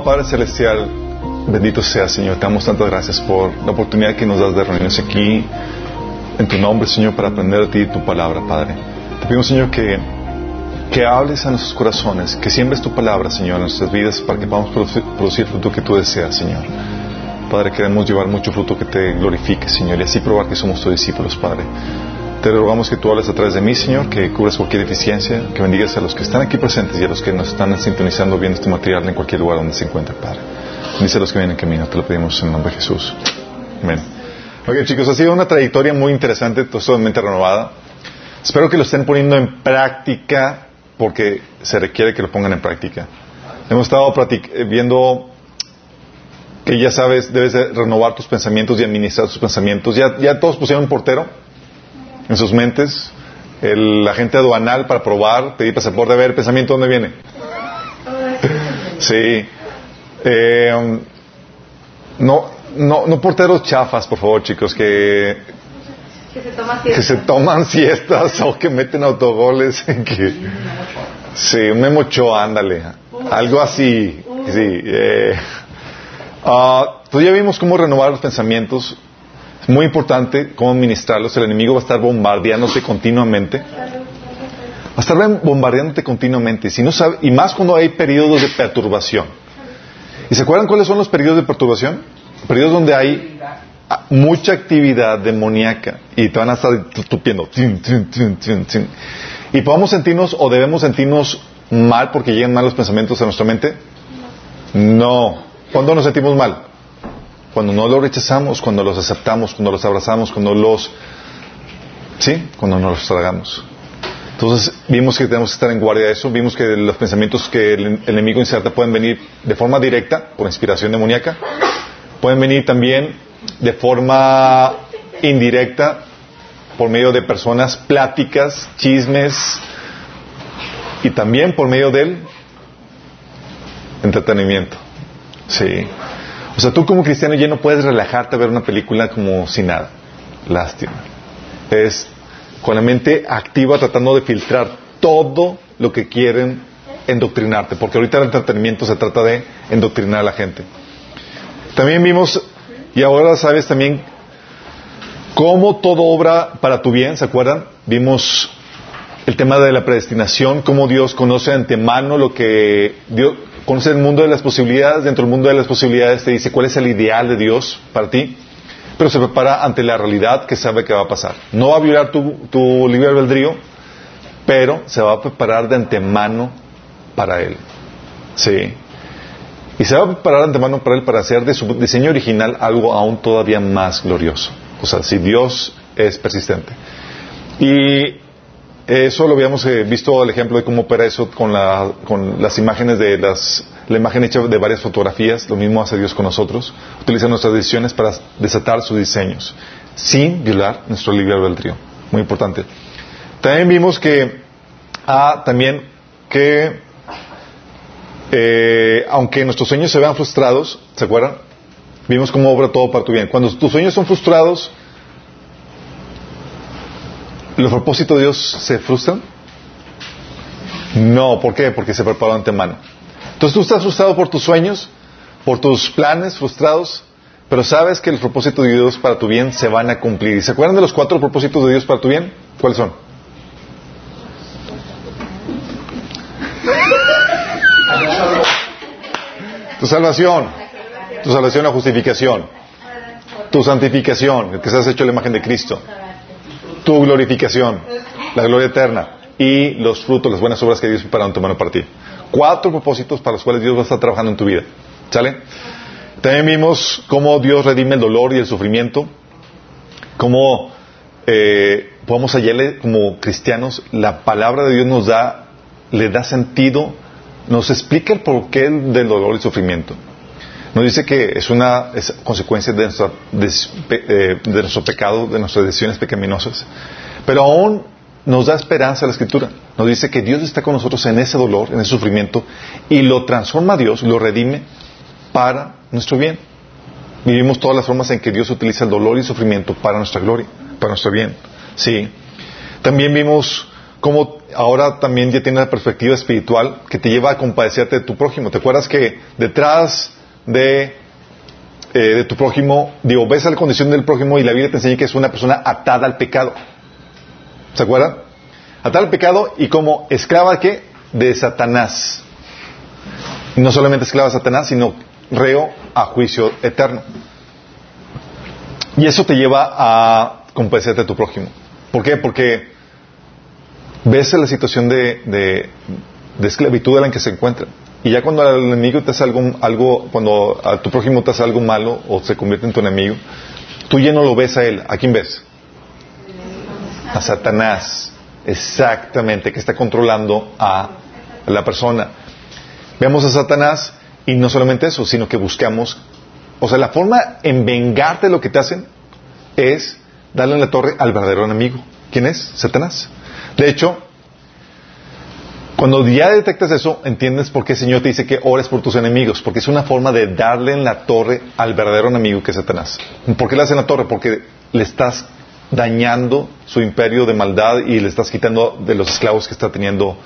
Padre Celestial, bendito sea Señor. Te damos tantas gracias por la oportunidad que nos das de reunirnos aquí en tu nombre, Señor, para aprender de ti tu palabra, Padre. Te pido, Señor, que, que hables a nuestros corazones, que siembres tu palabra, Señor, en nuestras vidas para que podamos producir, producir fruto que tú deseas, Señor. Padre, queremos llevar mucho fruto que te glorifique, Señor, y así probar que somos tus discípulos, Padre. Te rogamos que tú hables a través de mí, Señor, que cubras cualquier deficiencia, que bendigas a los que están aquí presentes y a los que nos están sintonizando viendo este material en cualquier lugar donde se encuentre, Padre. Bendice a los que vienen en camino, te lo pedimos en nombre de Jesús. Amén. Ok, chicos, ha sido una trayectoria muy interesante, totalmente renovada. Espero que lo estén poniendo en práctica porque se requiere que lo pongan en práctica. Hemos estado viendo que ya sabes, debes de renovar tus pensamientos y administrar tus pensamientos. Ya, ya todos pusieron un portero en sus mentes, el agente aduanal para probar, pedir pasaporte, a ver, pensamiento, ¿dónde viene? Sí. Eh, no, no, no porteros chafas, por favor, chicos, que, Que se toma que se toman siestas o que meten autogoles. Que, sí, un Memo Ochoa, ándale. Algo así. Sí. Eh, pues ya vimos cómo renovar los pensamientos. Es muy importante cómo administrarlos. El enemigo va a estar bombardeándote continuamente. Va a estar bombardeándote continuamente. Si no sabe, y más cuando hay periodos de perturbación. ¿Y se acuerdan cuáles son los periodos de perturbación? Periodos donde hay mucha actividad demoníaca y te van a estar tupiendo. Y podemos sentirnos o debemos sentirnos mal porque llegan mal los pensamientos a nuestra mente. No. ¿Cuándo nos sentimos mal? Cuando no los rechazamos, cuando los aceptamos, cuando los abrazamos, cuando los... ¿Sí? Cuando no los tragamos. Entonces vimos que tenemos que estar en guardia de eso, vimos que los pensamientos que el, el enemigo inserta pueden venir de forma directa, por inspiración demoníaca, pueden venir también de forma indirecta, por medio de personas, pláticas, chismes, y también por medio del entretenimiento. Sí. O sea, tú como cristiano ya no puedes relajarte a ver una película como si nada. Lástima. Es con la mente activa tratando de filtrar todo lo que quieren endoctrinarte, porque ahorita el entretenimiento se trata de endoctrinar a la gente. También vimos, y ahora sabes también cómo todo obra para tu bien, ¿se acuerdan? Vimos el tema de la predestinación, cómo Dios conoce antemano lo que Dios conoce el mundo de las posibilidades, dentro del mundo de las posibilidades te dice cuál es el ideal de Dios para ti, pero se prepara ante la realidad que sabe que va a pasar. No va a violar tu, tu libre albedrío, pero se va a preparar de antemano para Él. Sí. Y se va a preparar de antemano para Él para hacer de su diseño original algo aún todavía más glorioso. O sea, si Dios es persistente. Y eso lo habíamos eh, visto el ejemplo de cómo opera eso con, la, con las imágenes de las, la imagen hecha de varias fotografías. Lo mismo hace Dios con nosotros. Utiliza nuestras decisiones para desatar sus diseños sin violar nuestro libre albedrío. Muy importante. También vimos que, ah, también que, eh, aunque nuestros sueños se vean frustrados, ¿se acuerdan? Vimos cómo obra todo para tu bien. Cuando tus sueños son frustrados, ¿los propósitos de Dios se frustran? No, ¿por qué? Porque se preparó antemano. Entonces tú estás frustrado por tus sueños, por tus planes frustrados, pero sabes que los propósitos de Dios para tu bien se van a cumplir. ¿Y se acuerdan de los cuatro propósitos de Dios para tu bien? ¿Cuáles son? Tu salvación, tu salvación, la justificación, tu santificación, el que seas hecho a la imagen de Cristo, tu glorificación, la gloria eterna y los frutos, las buenas obras que Dios prepara en tu mano para ti. Cuatro propósitos para los cuales Dios va a estar trabajando en tu vida. ¿Sale? También vimos cómo Dios redime el dolor y el sufrimiento, cómo eh, podemos hallarle como cristianos, la palabra de Dios nos da, le da sentido, nos explica el porqué del dolor y sufrimiento. Nos dice que es una consecuencia de, nuestra, eh, nuestro pecado, de nuestras decisiones pecaminosas. Pero aún nos da esperanza la Escritura. Nos dice que Dios está con nosotros en ese dolor, en ese sufrimiento, y lo transforma a Dios, lo redime para nuestro bien. Vivimos todas las formas en que Dios utiliza el dolor y el sufrimiento para nuestra gloria, para nuestro bien. Sí. También vimos cómo ahora también ya tienes la perspectiva espiritual que te lleva a compadecerte de tu prójimo. ¿Te acuerdas que detrás de, eh, de tu prójimo, digo, ves la condición del prójimo y la Biblia te enseña que es una persona atada al pecado? ¿Se acuerdan? Atada al pecado y como esclava que de Satanás. No solamente esclava de Satanás, sino reo a juicio eterno. Y eso te lleva a compadecerte de tu prójimo. ¿Por qué? Porque ves la situación de, de, esclavitud en la que se encuentra. Y ya cuando al enemigo te hace algo, algo, cuando a tu prójimo te hace algo malo o se convierte en tu enemigo, tú ya no lo ves a él. ¿A quién ves? A Satanás. Exactamente, que está controlando a la persona. Vemos a Satanás y no solamente eso, sino que buscamos, o sea, la forma en vengarte de lo que te hacen es darle en la torre al verdadero enemigo. ¿Quién es? Satanás. De hecho, cuando ya detectas eso, entiendes por qué el Señor te dice que ores por tus enemigos, porque es una forma de darle en la torre al verdadero enemigo que es Satanás. ¿Por qué le hacen la torre? Porque le estás dañando su imperio de maldad y le estás quitando de los esclavos que está teniendo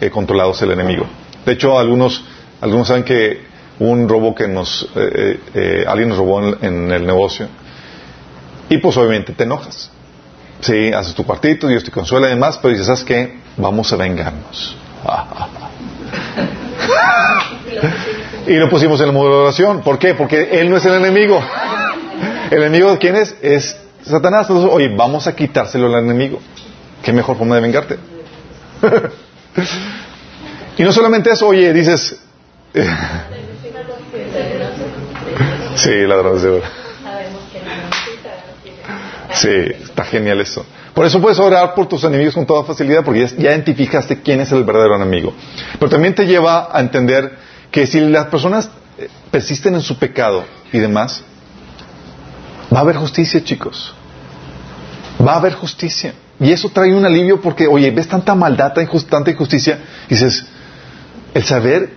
eh, controlados el enemigo. De hecho, algunos, algunos saben que un robo que nos, eh, eh, alguien nos robó en el negocio y pues obviamente te enojas. Sí, haces tu cuartito, Dios te consuela y demás, pero dices, ¿sabes qué? Vamos a vengarnos. Y lo pusimos en el modo de oración. ¿Por qué? Porque Él no es el enemigo. ¿El enemigo de quién es? Es Satanás. Entonces, oye, vamos a quitárselo al enemigo. ¿Qué mejor forma de vengarte? y no solamente eso, oye, dices... sí, ladrón de. Sí, está genial eso. Por eso puedes orar por tus enemigos con toda facilidad, porque ya, identificaste quién es el verdadero enemigo. Pero también te lleva a entender que si las personas eh, persisten en su pecado y demás, va a haber justicia, chicos. Va a haber justicia. Y eso trae un alivio porque, oye, ves tanta maldad, tanta injusticia, y dices, el saber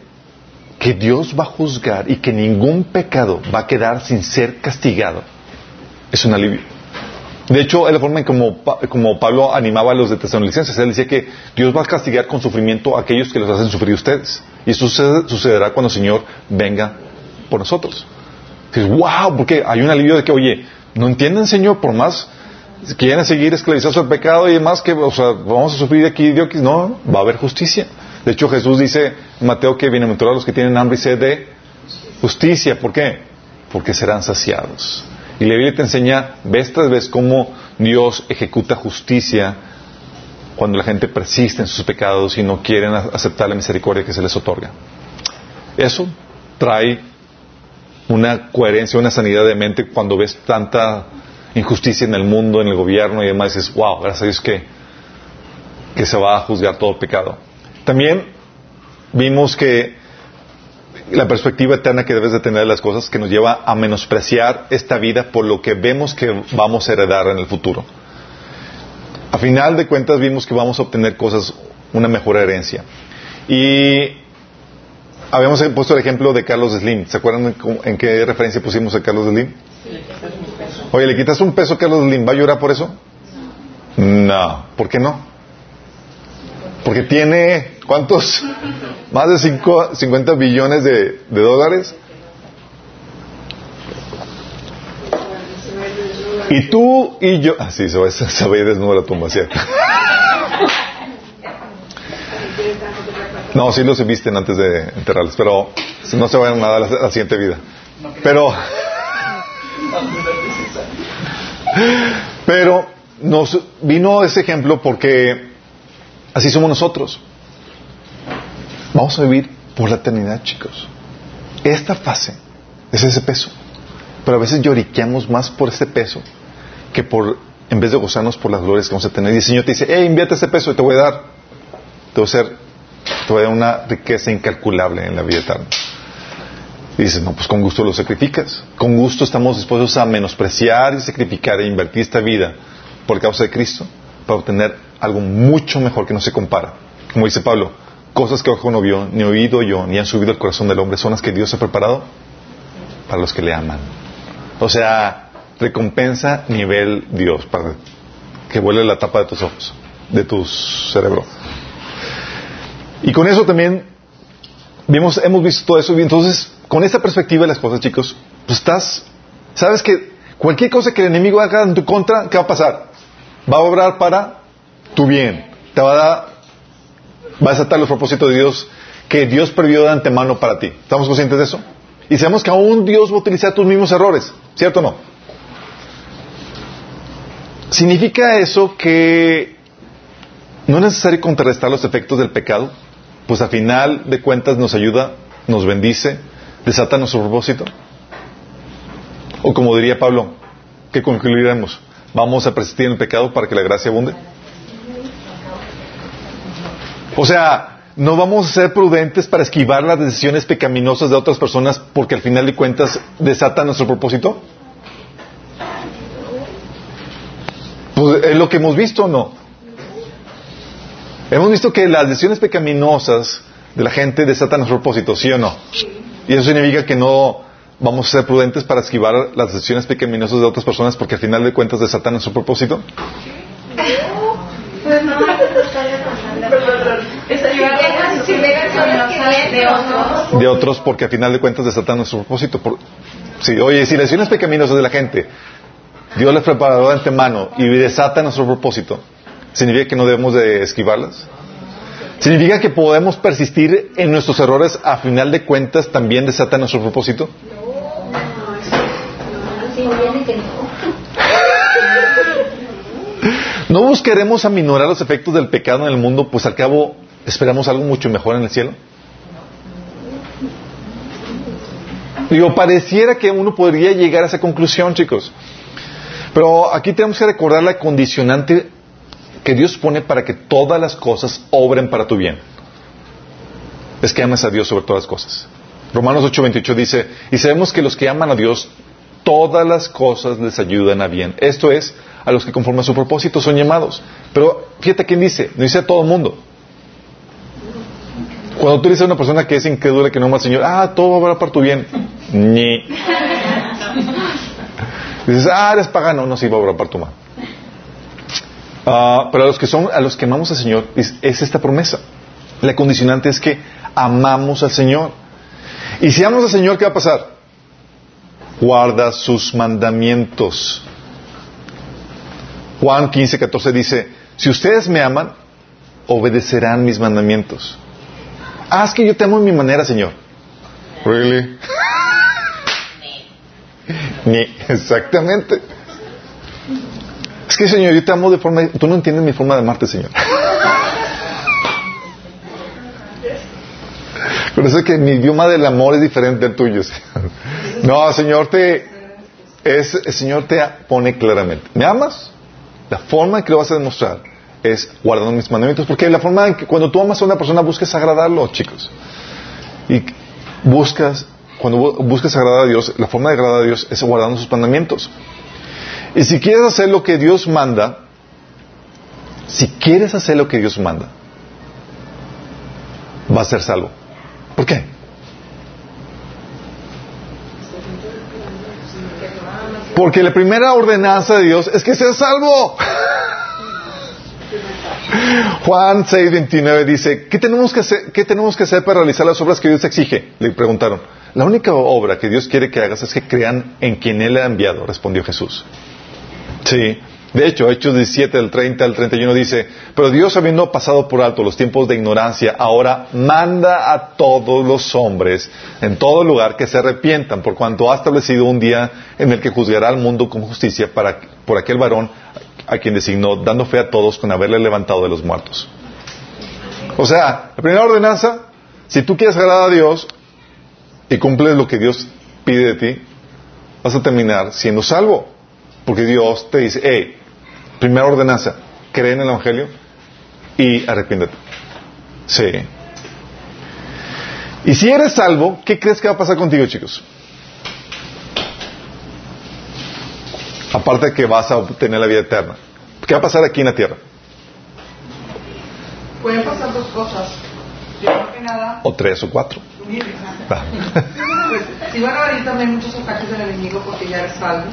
que Dios va a juzgar y que ningún pecado va a quedar sin ser castigado, es un alivio. De hecho, es la forma en como, Pablo animaba a los de Tesalonicenses. Él decía que Dios va a castigar con sufrimiento a aquellos que los hacen sufrir ustedes. Y eso sucederá cuando el Señor venga por nosotros. Dices, wow, porque hay un alivio de que, oye, no entienden, Señor, por más quieren seguir esclavizados al pecado y demás, que, vamos a sufrir aquí, Dios, no, va a haber justicia. De hecho, Jesús dice Mateo que a los que tienen hambre y sed de justicia. ¿Por qué? Porque serán saciados. Y la Biblia te enseña vez tras vez cómo Dios ejecuta justicia cuando la gente persiste en sus pecados y no quieren aceptar la misericordia que se les otorga. Eso trae una coherencia, una sanidad de mente cuando ves tanta injusticia en el mundo, en el gobierno y demás, dices, wow, gracias a Dios que, que se va a juzgar todo pecado. También vimos que la perspectiva eterna que debes de tener de las cosas que nos lleva a menospreciar esta vida por lo que vemos que vamos a heredar en el futuro. A final de cuentas vimos que vamos a obtener cosas, una mejor herencia. Y habíamos puesto el ejemplo de Carlos Slim. ¿Se acuerdan en qué referencia pusimos a Carlos Slim? Oye, ¿le quitas un peso a Carlos Slim? ¿Va a llorar por eso? No. ¿Por qué no? Porque tiene, ¿cuántos? Más de 50 billones de, dólares. Y tú y yo. Ah, sí, se va, se va a ir desnudo la tumba, ¿cierto? No, sí los visten antes de enterrarlos, pero no se vayan nada a la, siguiente vida. Pero. Pero nos vino ese ejemplo porque Así somos nosotros. Vamos a vivir por la eternidad, chicos. Esta fase es ese peso. Pero a veces lloriqueamos más por ese peso que por, en vez de gozarnos por las glorias que vamos a tener. Y el Señor te dice, hey, invierte ese peso y te voy a dar. Te voy a te a dar una riqueza incalculable en la vida eterna. Y dices, no, pues con gusto lo sacrificas. Con gusto estamos dispuestos a menospreciar y sacrificar e invertir esta vida por causa de Cristo para obtener algo mucho mejor que no se compara. Como dice Pablo, cosas que ojo no vio, ni oído yo, ni han subido al corazón del hombre, son las que Dios ha preparado para los que le aman. O sea, recompensa nivel Dios, para que vuele la tapa de tus ojos, de tu cerebro. Y con eso también vimos, hemos visto todo eso. Y entonces, con esa perspectiva de las cosas, chicos, pues estás, sabes que cualquier cosa que el enemigo haga en tu contra, ¿qué va a pasar? Va a obrar para tu bien. Te va a dar, va a desatar los propósitos de Dios que Dios previó de antemano para ti. ¿Estamos conscientes de eso? Y sabemos que aún Dios va a utilizar tus mismos errores, ¿cierto o no? ¿Significa eso que no es necesario contrarrestar los efectos del pecado? Pues a final de cuentas nos ayuda, nos bendice, desata nuestro propósito. O como diría Pablo, ¿qué concluiremos? ¿Vamos a persistir en el pecado para que la gracia abunde? O sea, no vamos a ser prudentes para esquivar las decisiones pecaminosas de otras personas porque al final de cuentas desata nuestro propósito. Pues es lo que hemos visto no. Hemos visto que las decisiones pecaminosas de la gente desatan nuestro propósito, ¿sí o no? Y eso significa que no vamos a ser prudentes para esquivar las decisiones pecaminosas de otras personas porque al final de cuentas desatan nuestro propósito. De otros porque al final de cuentas desatan nuestro propósito. sí, oye, si las decisiones pecaminosas de la gente Dios les preparó de antemano y desata nuestro propósito, ¿significa que no debemos de esquivarlas? ¿Significa que podemos persistir en nuestros errores a final de cuentas también desata nuestro propósito? No buscaremos aminorar los efectos del pecado en el mundo, pues al cabo esperamos algo mucho mejor en el cielo. Digo, pareciera que uno podría llegar a esa conclusión, chicos. Pero aquí tenemos que recordar la condicionante que Dios pone para que todas las cosas obren para tu bien. Es que ames a Dios sobre todas las cosas. Romanos 8:28 dice, y sabemos que los que aman a Dios, todas las cosas les ayudan a bien. Esto es, a los que conforme a su propósito son llamados. Pero fíjate quién dice, no dice a todo el mundo. Cuando tú dices a una persona que es incrédula, que no ama al Señor, ah, todo va a para tu bien. Ni. Dices, ah, eres pagano. No, sí, va a obrar para tu mano. Ah, pero a los que son, a los que amamos al Señor, es, esta promesa. La condicionante es que amamos al Señor. Y si amamos al Señor, ¿qué va a pasar? Guarda sus mandamientos. Juan 15, 14 dice, si ustedes me aman, obedecerán mis mandamientos. Haz que yo te amo en mi manera, Señor. Really? Ni, exactamente. Es que, Señor, yo te amo de forma... Tú no entiendes mi forma de amarte, Señor. Por eso es que mi idioma del amor es diferente al tuyo. Señor. No, Señor, te... Es, el Señor te pone claramente. ¿Me amas? La forma en que lo vas a demostrar es guardando mis mandamientos. Porque la forma en que cuando tú amas a una persona buscas agradarlo, chicos. Y buscas cuando buscas agradar a Dios, la forma de agradar a Dios es guardando sus mandamientos. Y si quieres hacer lo que Dios manda, si quieres hacer lo que Dios manda, vas a ser salvo. ¿Por qué? Porque la primera ordenanza de Dios es que seas salvo. Juan 6:29 dice, ¿qué tenemos, que hacer, ¿qué tenemos que hacer para realizar las obras que Dios exige? Le preguntaron. La única obra que Dios quiere que hagas es que crean en quien Él ha enviado, respondió Jesús. Sí. De hecho, Hechos 17, del 30 al 31 dice, pero Dios habiendo pasado por alto los tiempos de ignorancia, ahora manda a todos los hombres en todo lugar que se arrepientan, por cuanto ha establecido un día en el que juzgará al mundo con justicia para, por aquel varón a quien designó, dando fe a todos con haberle levantado de los muertos. O sea, la primera ordenanza, si tú quieres agradar a Dios, y cumples lo que Dios pide de ti, vas a terminar siendo salvo. Porque Dios te dice, hey, primera ordenanza, cree en el Evangelio y arrepiéntete. Sí. Y si eres salvo, ¿qué crees que va a pasar contigo, chicos? Aparte de que vas a obtener la vida eterna. ¿Qué va a pasar aquí en la tierra? Pueden pasar dos cosas. O tres o cuatro. Si van a venir también muchos ataques del enemigo porque ya eres salvo.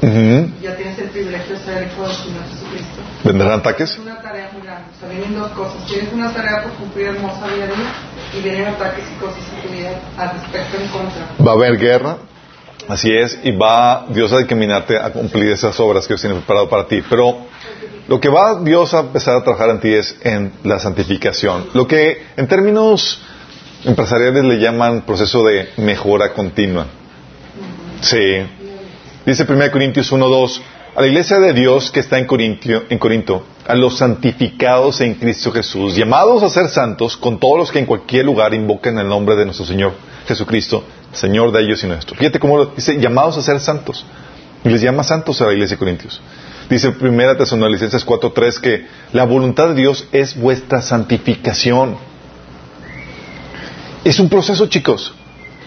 Ujú. Ya tienes el privilegio de ser hijo del Señor Jesucristo. ¿Vendrán ataques? Es una tarea muy grande. O sea, vienen dos cosas. Tienes una tarea por cumplir hermosa día a día y vienen ataques y cosas en tu vida al respecto en contra. Va a haber guerra, así es, y va Dios a encaminarte a cumplir esas obras que Dios tiene preparado para ti. Pero lo que va Dios a empezar a trabajar en ti es en la santificación. Lo que en términos empresariales le llaman proceso de mejora continua. Sí. Dice 1 Corintios 1.2, a la iglesia de Dios que está en, Corintio, en Corinto, a los santificados en Cristo Jesús, llamados a ser santos con todos los que en cualquier lugar invoquen el nombre de nuestro Señor Jesucristo, Señor de ellos y nuestro. Fíjate cómo lo dice, llamados a ser santos. Y les llama santos a la iglesia de Corintios. Dice 1 Tesalonicenses 4.3 que la voluntad de Dios es vuestra santificación. Es un proceso, chicos.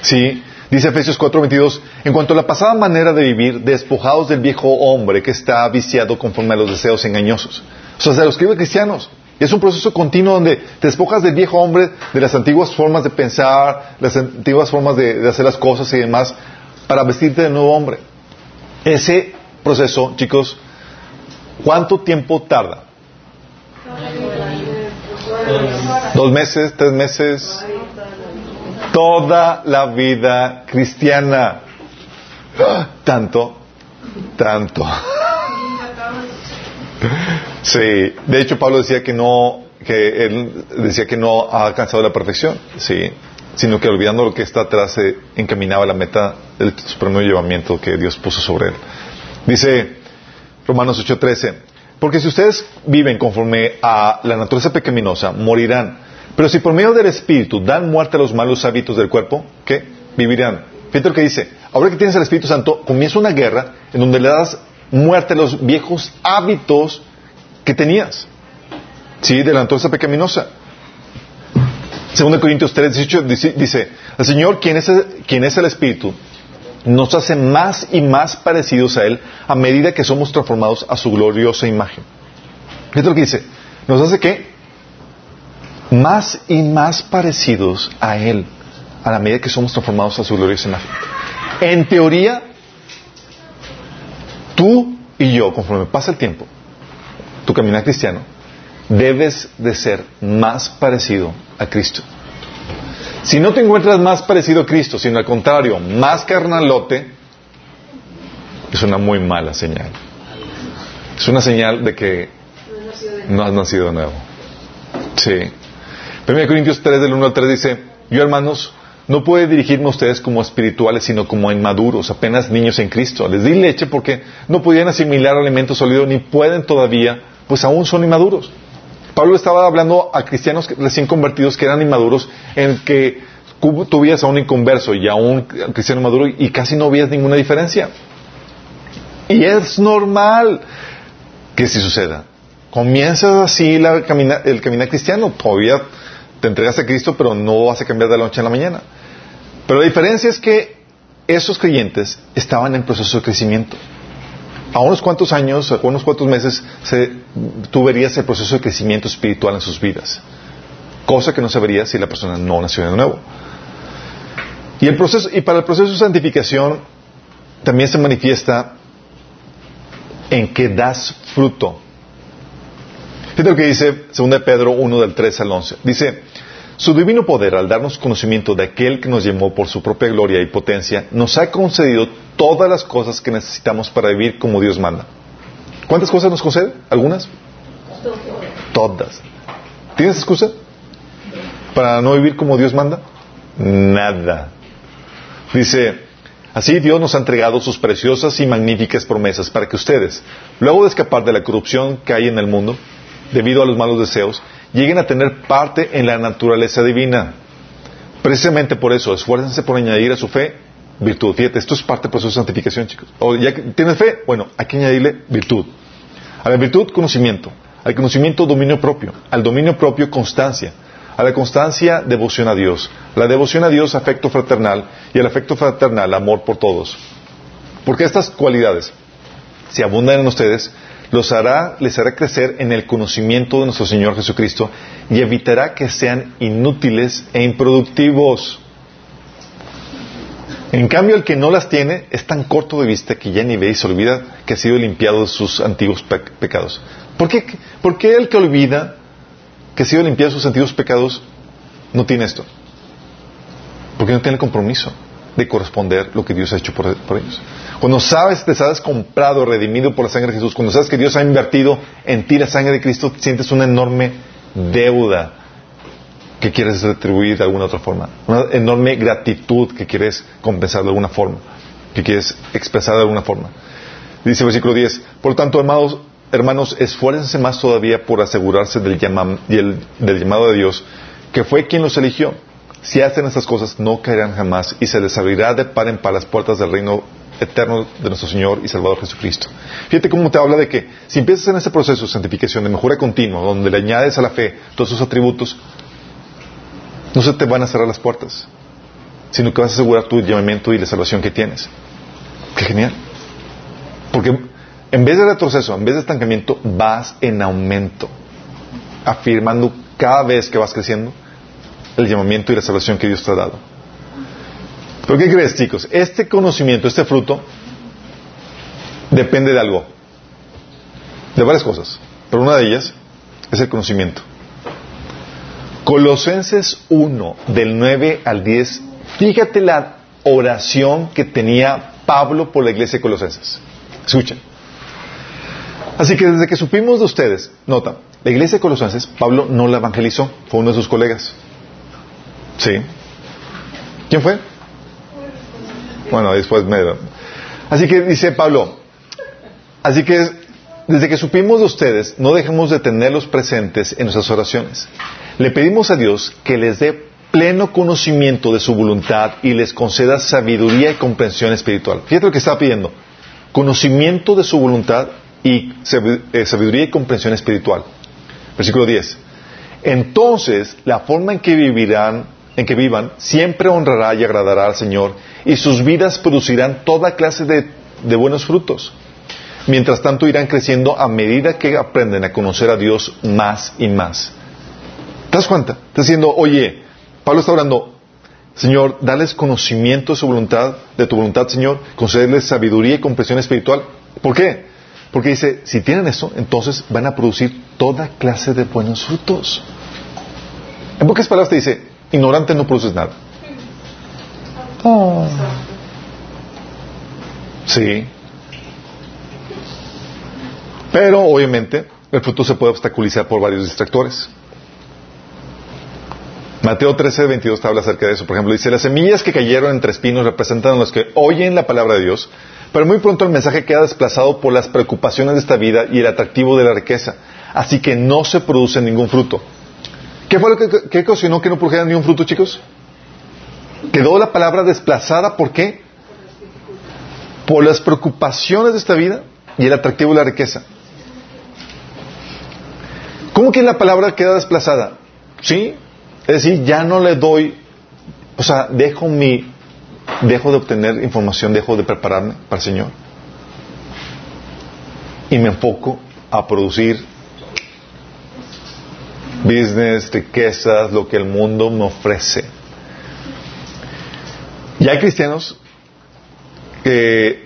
Sí. Dice Efesios 4:22, en cuanto a la pasada manera de vivir, despojados del viejo hombre que está viciado conforme a los deseos engañosos. O sea, se lo escribe cristianos. Es un proceso continuo donde te despojas del viejo hombre, de las antiguas formas de pensar, las antiguas formas de, de hacer las cosas y demás, para vestirte de nuevo hombre. Ese proceso, chicos, ¿cuánto tiempo tarda? ¿Dos meses? ¿Tres meses? toda la vida cristiana. Tanto, tanto. Sí, de hecho Pablo decía que no, que él decía que no ha alcanzado la perfección, sí, sino que olvidando lo que está atrás se encaminaba a la meta del supremo llevamiento que Dios puso sobre él. Dice Romanos 8:13, porque si ustedes viven conforme a la naturaleza pecaminosa, morirán. Pero si por medio del Espíritu dan muerte a los malos hábitos del cuerpo, ¿qué? Vivirán. Fíjate lo que dice. Ahora que tienes el Espíritu Santo, comienza una guerra en donde le das muerte a los viejos hábitos que tenías. ¿Sí? De la naturaleza pecaminosa. 2 Corintios 3, 18 dice, el Señor, quien es quien es el Espíritu, nos hace más y más parecidos a Él a medida que somos transformados a su gloriosa imagen. Fíjate lo que dice. ¿Nos hace qué? más y más parecidos a Él a la medida que somos transformados a su gloriosa imagen. En teoría, tú y yo, conforme pasa el tiempo, tu caminar cristiano, debes de ser más parecido a Cristo. Si no te encuentras más parecido a Cristo, sino al contrario, más carnalote, es una muy mala señal. Es una señal de que no has nacido de nuevo. Sí. 1 Corintios 3 del 1 al 3 dice, yo hermanos, no puedo dirigirme a ustedes como espirituales, sino como inmaduros, apenas niños en Cristo. Les di leche porque no podían asimilar alimento sólido ni pueden todavía, pues aún son inmaduros. Pablo estaba hablando a cristianos recién convertidos que eran inmaduros, en que tú a un inconverso y a un cristiano maduro y casi no veías ninguna diferencia. Y es normal que si suceda. Comienzas así la el caminar cristiano, todavía te entregas a Cristo, pero no vas a cambiar de la noche a la mañana. Pero la diferencia es que esos creyentes estaban en proceso de crecimiento. A unos cuantos años, a unos cuantos meses, se, tú verías el proceso de crecimiento espiritual en sus vidas. Cosa que no se vería si la persona no nació de nuevo. Y, el proceso, y para el proceso de santificación también se manifiesta en que das fruto. Fíjate lo que dice 2 Pedro 1 del 3 al 11. Dice, su divino poder, al darnos conocimiento de aquel que nos llamó por su propia gloria y potencia, nos ha concedido todas las cosas que necesitamos para vivir como Dios manda. ¿Cuántas cosas nos concede? ¿Algunas? Todas. ¿Tienes excusa para no vivir como Dios manda? Nada. Dice, así Dios nos ha entregado sus preciosas y magníficas promesas para que ustedes, luego de escapar de la corrupción que hay en el mundo, debido a los malos deseos, lleguen a tener parte en la naturaleza divina. Precisamente por eso, esfuércense por añadir a su fe virtud. Fíjate, esto es parte del proceso de santificación, chicos. O ya que tienes fe, bueno, hay que añadirle virtud. A la virtud, conocimiento. Al conocimiento, dominio propio. Al dominio propio, constancia. A la constancia, devoción a Dios. La devoción a Dios, afecto fraternal. Y al afecto fraternal, amor por todos. Porque estas cualidades, si abundan en ustedes, los hará, les hará crecer en el conocimiento de nuestro Señor Jesucristo y evitará que sean inútiles e improductivos. En cambio, el que no las tiene es tan corto de vista que ya ni ve y se olvida que ha sido limpiado de sus antiguos pecados. ¿Por qué, ¿Por qué el que olvida que ha sido limpiado de sus antiguos pecados no tiene esto? Porque no tiene el compromiso de corresponder lo que Dios ha hecho por, ellos. Cuando sabes, te sabes comprado, redimido por la sangre de Jesús, cuando sabes que Dios ha invertido en ti la sangre de Cristo, sientes una enorme deuda que quieres retribuir de alguna otra forma, una enorme gratitud que quieres compensar de alguna forma, que quieres expresar de alguna forma. Dice el versículo 10, por tanto, hermanos, hermanos, esfuércense más todavía por asegurarse del, del llamado de Dios, que fue quien los eligió si hacen estas cosas, no caerán jamás y se les abrirá de par en par las puertas del reino eterno de nuestro Señor y Salvador Jesucristo. Fíjate cómo te habla de que si empiezas en ese proceso de santificación, de mejora continua, donde le añades a la fe todos esos atributos, no se te van a cerrar las puertas, sino que vas a asegurar tu llamamiento y la salvación que tienes. Qué genial. Porque en vez de retroceso, en vez de estancamiento, vas en aumento, afirmando cada vez que vas creciendo el llamamiento y la salvación que Dios te ha dado. ¿Pero qué crees, chicos? Este conocimiento, este fruto, depende de algo. De varias cosas. Pero una de ellas es el conocimiento. Colosenses 1, del 9 al 10, fíjate la oración que tenía Pablo por la iglesia de Colosenses. Escuchen. Así que desde que supimos de ustedes, nota, la iglesia de Colosenses, Pablo no la evangelizó, fue uno de sus colegas. Sí. ¿Quién fue? Bueno, después me... Así que dice Pablo, así que desde que supimos de ustedes, no dejemos de tenerlos presentes en nuestras oraciones. Le pedimos a Dios que les dé pleno conocimiento de su voluntad y les conceda sabiduría y comprensión espiritual. Fíjate lo que está pidiendo. Conocimiento de su voluntad y eh, sabiduría y comprensión espiritual. Versículo 10. Entonces, la forma en que vivirán en que vivan siempre honrará y agradará al Señor y sus vidas producirán toda clase de, buenos frutos. Mientras tanto irán creciendo a medida que aprenden a conocer a Dios más y más. ¿Te das cuenta? Está diciendo, oye, Pablo está orando, Señor, dales conocimiento de su voluntad, de tu voluntad, Señor, concederles sabiduría y comprensión espiritual. ¿Por qué? Porque dice, si tienen eso, entonces van a producir toda clase de buenos frutos. En pocas palabras te dice, ignorante no produces nada. Sí. Pero obviamente el fruto se puede obstaculizar por varios distractores. Mateo 13, 22 habla acerca de eso. Por ejemplo, dice, las semillas que cayeron entre espinos representan a los que oyen la palabra de Dios, pero muy pronto el mensaje queda desplazado por las preocupaciones de esta vida y el atractivo de la riqueza. Así que no se produce ningún fruto. ¿Qué fue lo que, que ocasionó que no produjeran ni un fruto, chicos? Quedó la palabra desplazada, ¿por qué? Por las preocupaciones de esta vida y el atractivo de la riqueza. ¿Cómo que la palabra queda desplazada? ¿Sí? Es decir, ya no le doy, o sea, dejo mi, dejo de obtener información, dejo de prepararme para el Señor. Y me enfoco a producir business, riquezas, lo que el mundo me ofrece. Y hay cristianos que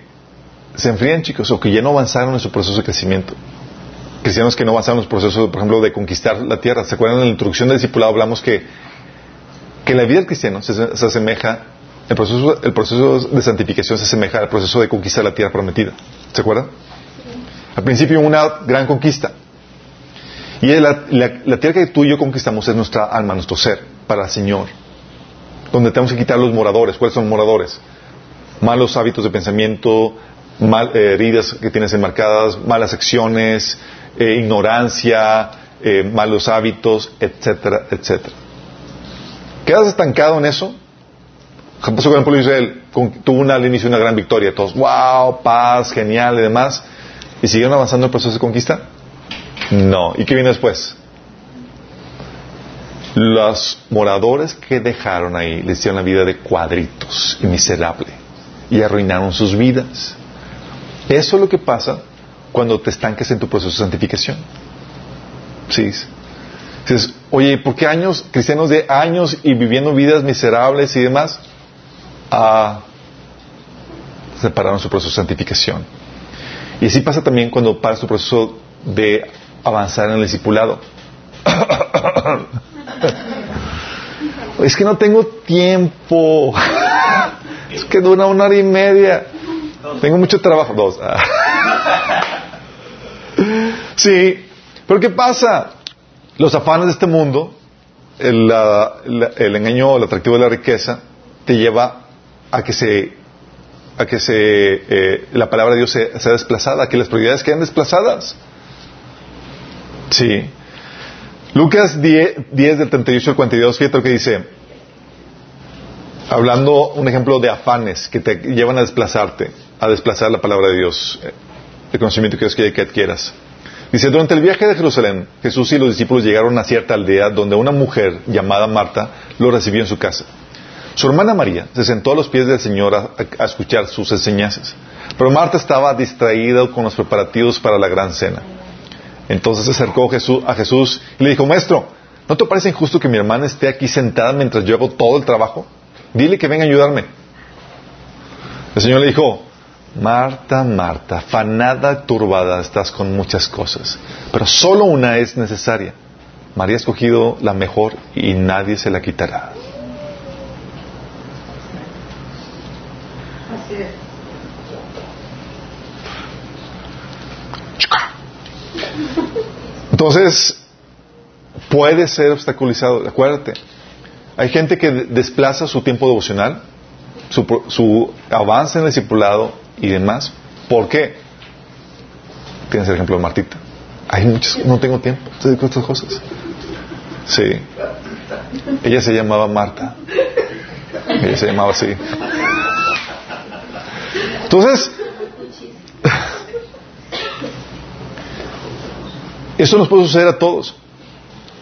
se enfrían, chicos, o que ya no avanzaron en su proceso de crecimiento. Cristianos que no avanzaron en su proceso, por ejemplo, de conquistar la tierra. ¿Se acuerdan en la introducción del discipulado? Hablamos que, que la vida del cristiano se, asemeja, el proceso, el proceso de santificación se asemeja al proceso de conquistar la tierra prometida. ¿Se acuerdan? Al principio una gran conquista. Y la, tierra que tú y yo conquistamos es nuestra alma, nuestro ser, para el Señor. Donde tenemos que quitar los moradores. ¿Cuáles son moradores? Malos hábitos de pensamiento, mal, eh, heridas que tienes enmarcadas, malas acciones, eh, ignorancia, eh, malos hábitos, etcétera, etcétera. ¿Quedas estancado en eso? pasó con el pueblo de Israel? tuvo una, al inicio una gran victoria. Todos, wow, paz, genial y demás. ¿Y siguieron avanzando el proceso de conquista? No. ¿Y qué viene después? Los moradores que dejaron ahí les hicieron la vida de cuadritos y miserable y arruinaron sus vidas. Eso es lo que pasa cuando te estanques en tu proceso de santificación. Sí. Dices, oye, ¿por qué años, cristianos de años y viviendo vidas miserables y demás? Ah, se pararon su proceso de santificación. Y así pasa también cuando para su proceso de avanzar en el discipulado. es que no tengo tiempo. es que dura una hora y media. Tengo mucho trabajo. Dos. sí, pero ¿qué pasa? Los afanes de este mundo, el, engaño, el atractivo de la riqueza, te lleva a que se a que se eh, la palabra de Dios sea, desplazada, a que las prioridades queden desplazadas. Sí. Lucas 10, 10 del 38 al 42, fíjate lo que dice. Hablando un ejemplo de afanes que te llevan a desplazarte, a desplazar la palabra de Dios, eh, el conocimiento que Dios que adquieras. Dice, durante el viaje de Jerusalén, Jesús y los discípulos llegaron a cierta aldea donde una mujer llamada Marta lo recibió en su casa. Su hermana María se sentó a los pies del Señor a, escuchar sus enseñanzas. Pero Marta estaba distraída con los preparativos para la gran cena. Entonces se acercó a Jesús y le dijo, Maestro, ¿no te parece injusto que mi hermana esté aquí sentada mientras yo hago todo el trabajo? Dile que venga a ayudarme. El Señor le dijo, Marta, Marta, fanada, turbada, estás con muchas cosas, pero solo una es necesaria. María ha escogido la mejor y nadie se la quitará. Entonces, puede ser obstaculizado, acuérdate. Hay gente que desplaza su tiempo devocional, su, avance en el discipulado y demás. ¿Por qué? Tienes el ejemplo de Martita. Hay muchos, no tengo tiempo, se dedico estas cosas. Sí. Ella se llamaba Marta. Ella se llamaba así. Entonces, eso nos puede suceder a todos.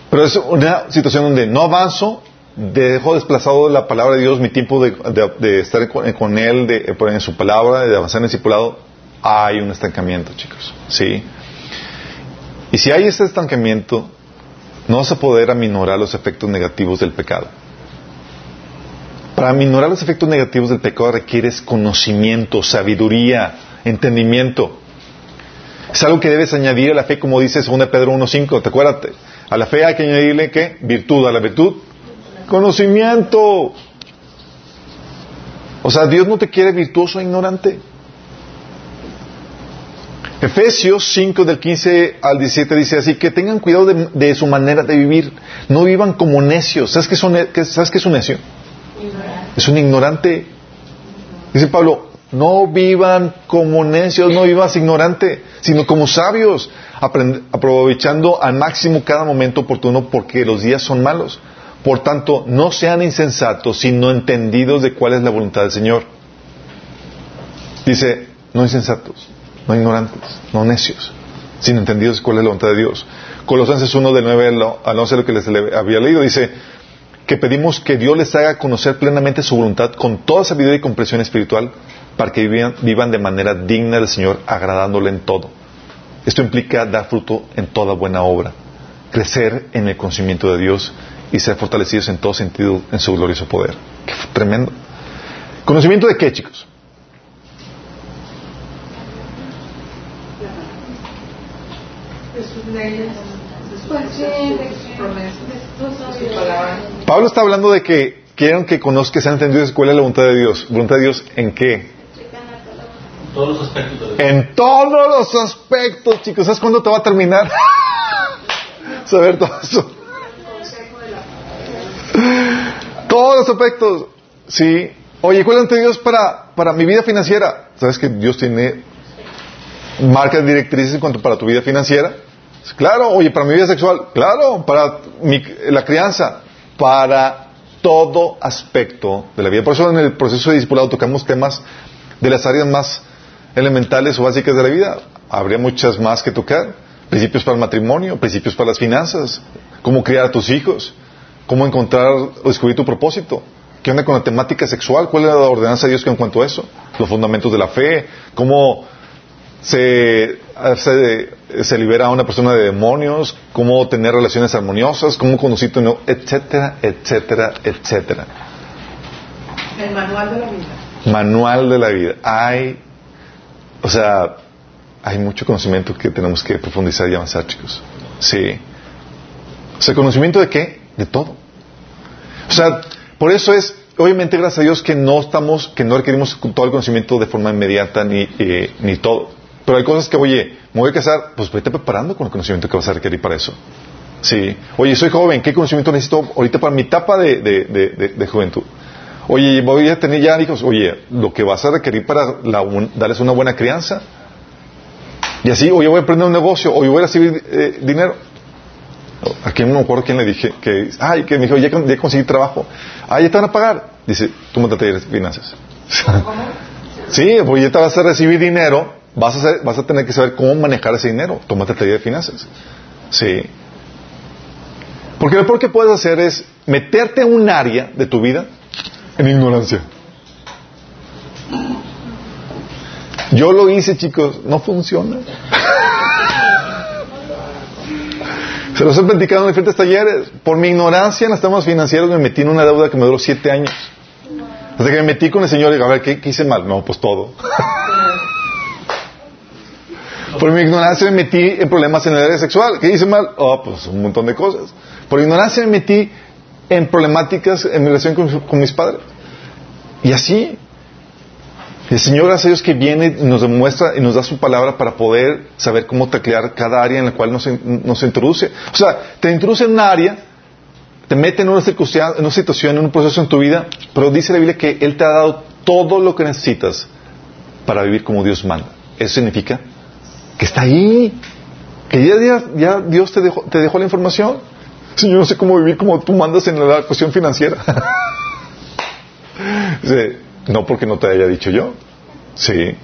Pero es una situación donde no avanzo, dejo desplazado la palabra de Dios, mi tiempo de, estar con, Él, de, en su palabra, de avanzar en el discipulado, hay un estancamiento, chicos. ¿Sí? Y si hay ese estancamiento, no vas a poder aminorar los efectos negativos del pecado. Para aminorar los efectos negativos del pecado requieres conocimiento, sabiduría, entendimiento. Es algo que debes añadir a la fe, como dice 2 Pedro 1.5. ¿Te acuerdas? A la fe hay que añadirle qué? Virtud. A la virtud, conocimiento. O sea, Dios no te quiere virtuoso e ignorante. Efesios 5 del 15 al 17 dice así, que tengan cuidado de, su manera de vivir, no vivan como necios. ¿Sabes qué, son, ¿sabes qué es un necio? Es un ignorante. Dice Pablo, no vivan como necios, no vivas ignorante, sino como sabios, aprovechando al máximo cada momento oportuno porque los días son malos. Por tanto, no sean insensatos, sino entendidos de cuál es la voluntad del Señor. Dice, no insensatos, no ignorantes, no necios, sino entendidos de cuál es la voluntad de Dios. Colosenses 1 del 9 al 11, lo que les había leído, dice, que pedimos que Dios les haga conocer plenamente su voluntad con toda sabiduría y comprensión espiritual para que vivan, de manera digna del Señor, agradándole en todo. Esto implica dar fruto en toda buena obra, crecer en el conocimiento de Dios y ser fortalecidos en todo sentido en su glorioso poder. Qué tremendo. ¿Conocimiento de qué, chicos? Pablo está hablando de que quieren que conozcan, que sean entendidos cuál es la voluntad de Dios. ¿Voluntad de Dios en qué? En todos los aspectos. Chicos. ¿Sabes cuándo te va a terminar? Saber todo eso. Todos los aspectos. Sí. Oye, ¿cuál Dios para, para mi vida financiera? ¿Sabes que Dios tiene marcas directrices en cuanto para tu vida financiera? Claro, oye, para mi vida sexual, claro, para la crianza, para todo aspecto de la vida. Por eso en el proceso de discipulado tocamos temas de las áreas más elementales o básicas de la vida. Habría muchas más que tocar. Principios para el matrimonio, principios para las finanzas, cómo criar a tus hijos, cómo encontrar o descubrir tu propósito. ¿Qué onda con la temática sexual? ¿Cuál es la ordenanza de Dios en cuanto a eso? Los fundamentos de la fe, cómo se, se, libera a una persona de demonios, cómo tener relaciones armoniosas, cómo conducirte, etcétera, etcétera, etcétera. El manual de la vida. Manual de la vida. Hay, o sea, hay mucho conocimiento que tenemos que profundizar y avanzar, chicos. Sí. O sea, conocimiento de qué? De todo. O sea, por eso es, obviamente, gracias a Dios que no estamos, que no requerimos todo el conocimiento de forma inmediata ni, eh, ni todo. Pero hay cosas que, oye, me voy a casar, pues vete preparando con el conocimiento que vas a requerir para eso. Sí. Oye, soy joven, ¿qué conocimiento necesito ahorita para mi etapa de, de, de, de juventud? Oye, voy a tener ya hijos. Oye, lo que vas a requerir para darles una buena crianza. Y así, oye, voy a aprender un negocio, oye, voy a recibir eh, dinero. Aquí no me acuerdo quién le dije que, ay, que me dijo, ya, ya conseguí trabajo. Ah, ya te van a pagar. Dice, tú me de finanzas. sí, pues ya te vas a recibir dinero, vas a, vas a tener que saber cómo manejar ese dinero. Tómate taller de finanzas. Sí. Porque lo peor que puedes hacer es meterte en un área de tu vida en ignorancia. Yo lo hice, chicos, no funciona. Se los he platicado en diferentes talleres. Por mi ignorancia en los temas financieros me metí en una deuda que me duró siete años. Hasta que me metí con el Señor y digo, a ver, ¿qué, hice mal? No, pues todo. Por mi ignorancia me metí en problemas en el área sexual. ¿Qué hice mal? Oh, pues un montón de cosas. Por ignorancia me metí en problemáticas en relación con, mis padres. Y así, el Señor, gracias a Dios, que viene y nos demuestra y nos da su palabra para poder saber cómo taclear cada área en la cual nos, nos introduce. O sea, te introduce en un área, te mete en una, circunstancia, en una situación, en un proceso en tu vida, pero dice la Biblia que Él te ha dado todo lo que necesitas para vivir como Dios manda. Eso significa que está ahí, que ya, ya, Dios te dejó, te dejó la información. Si yo no sé cómo vivir como tú mandas en la cuestión financiera. no porque no te haya dicho yo. Sí.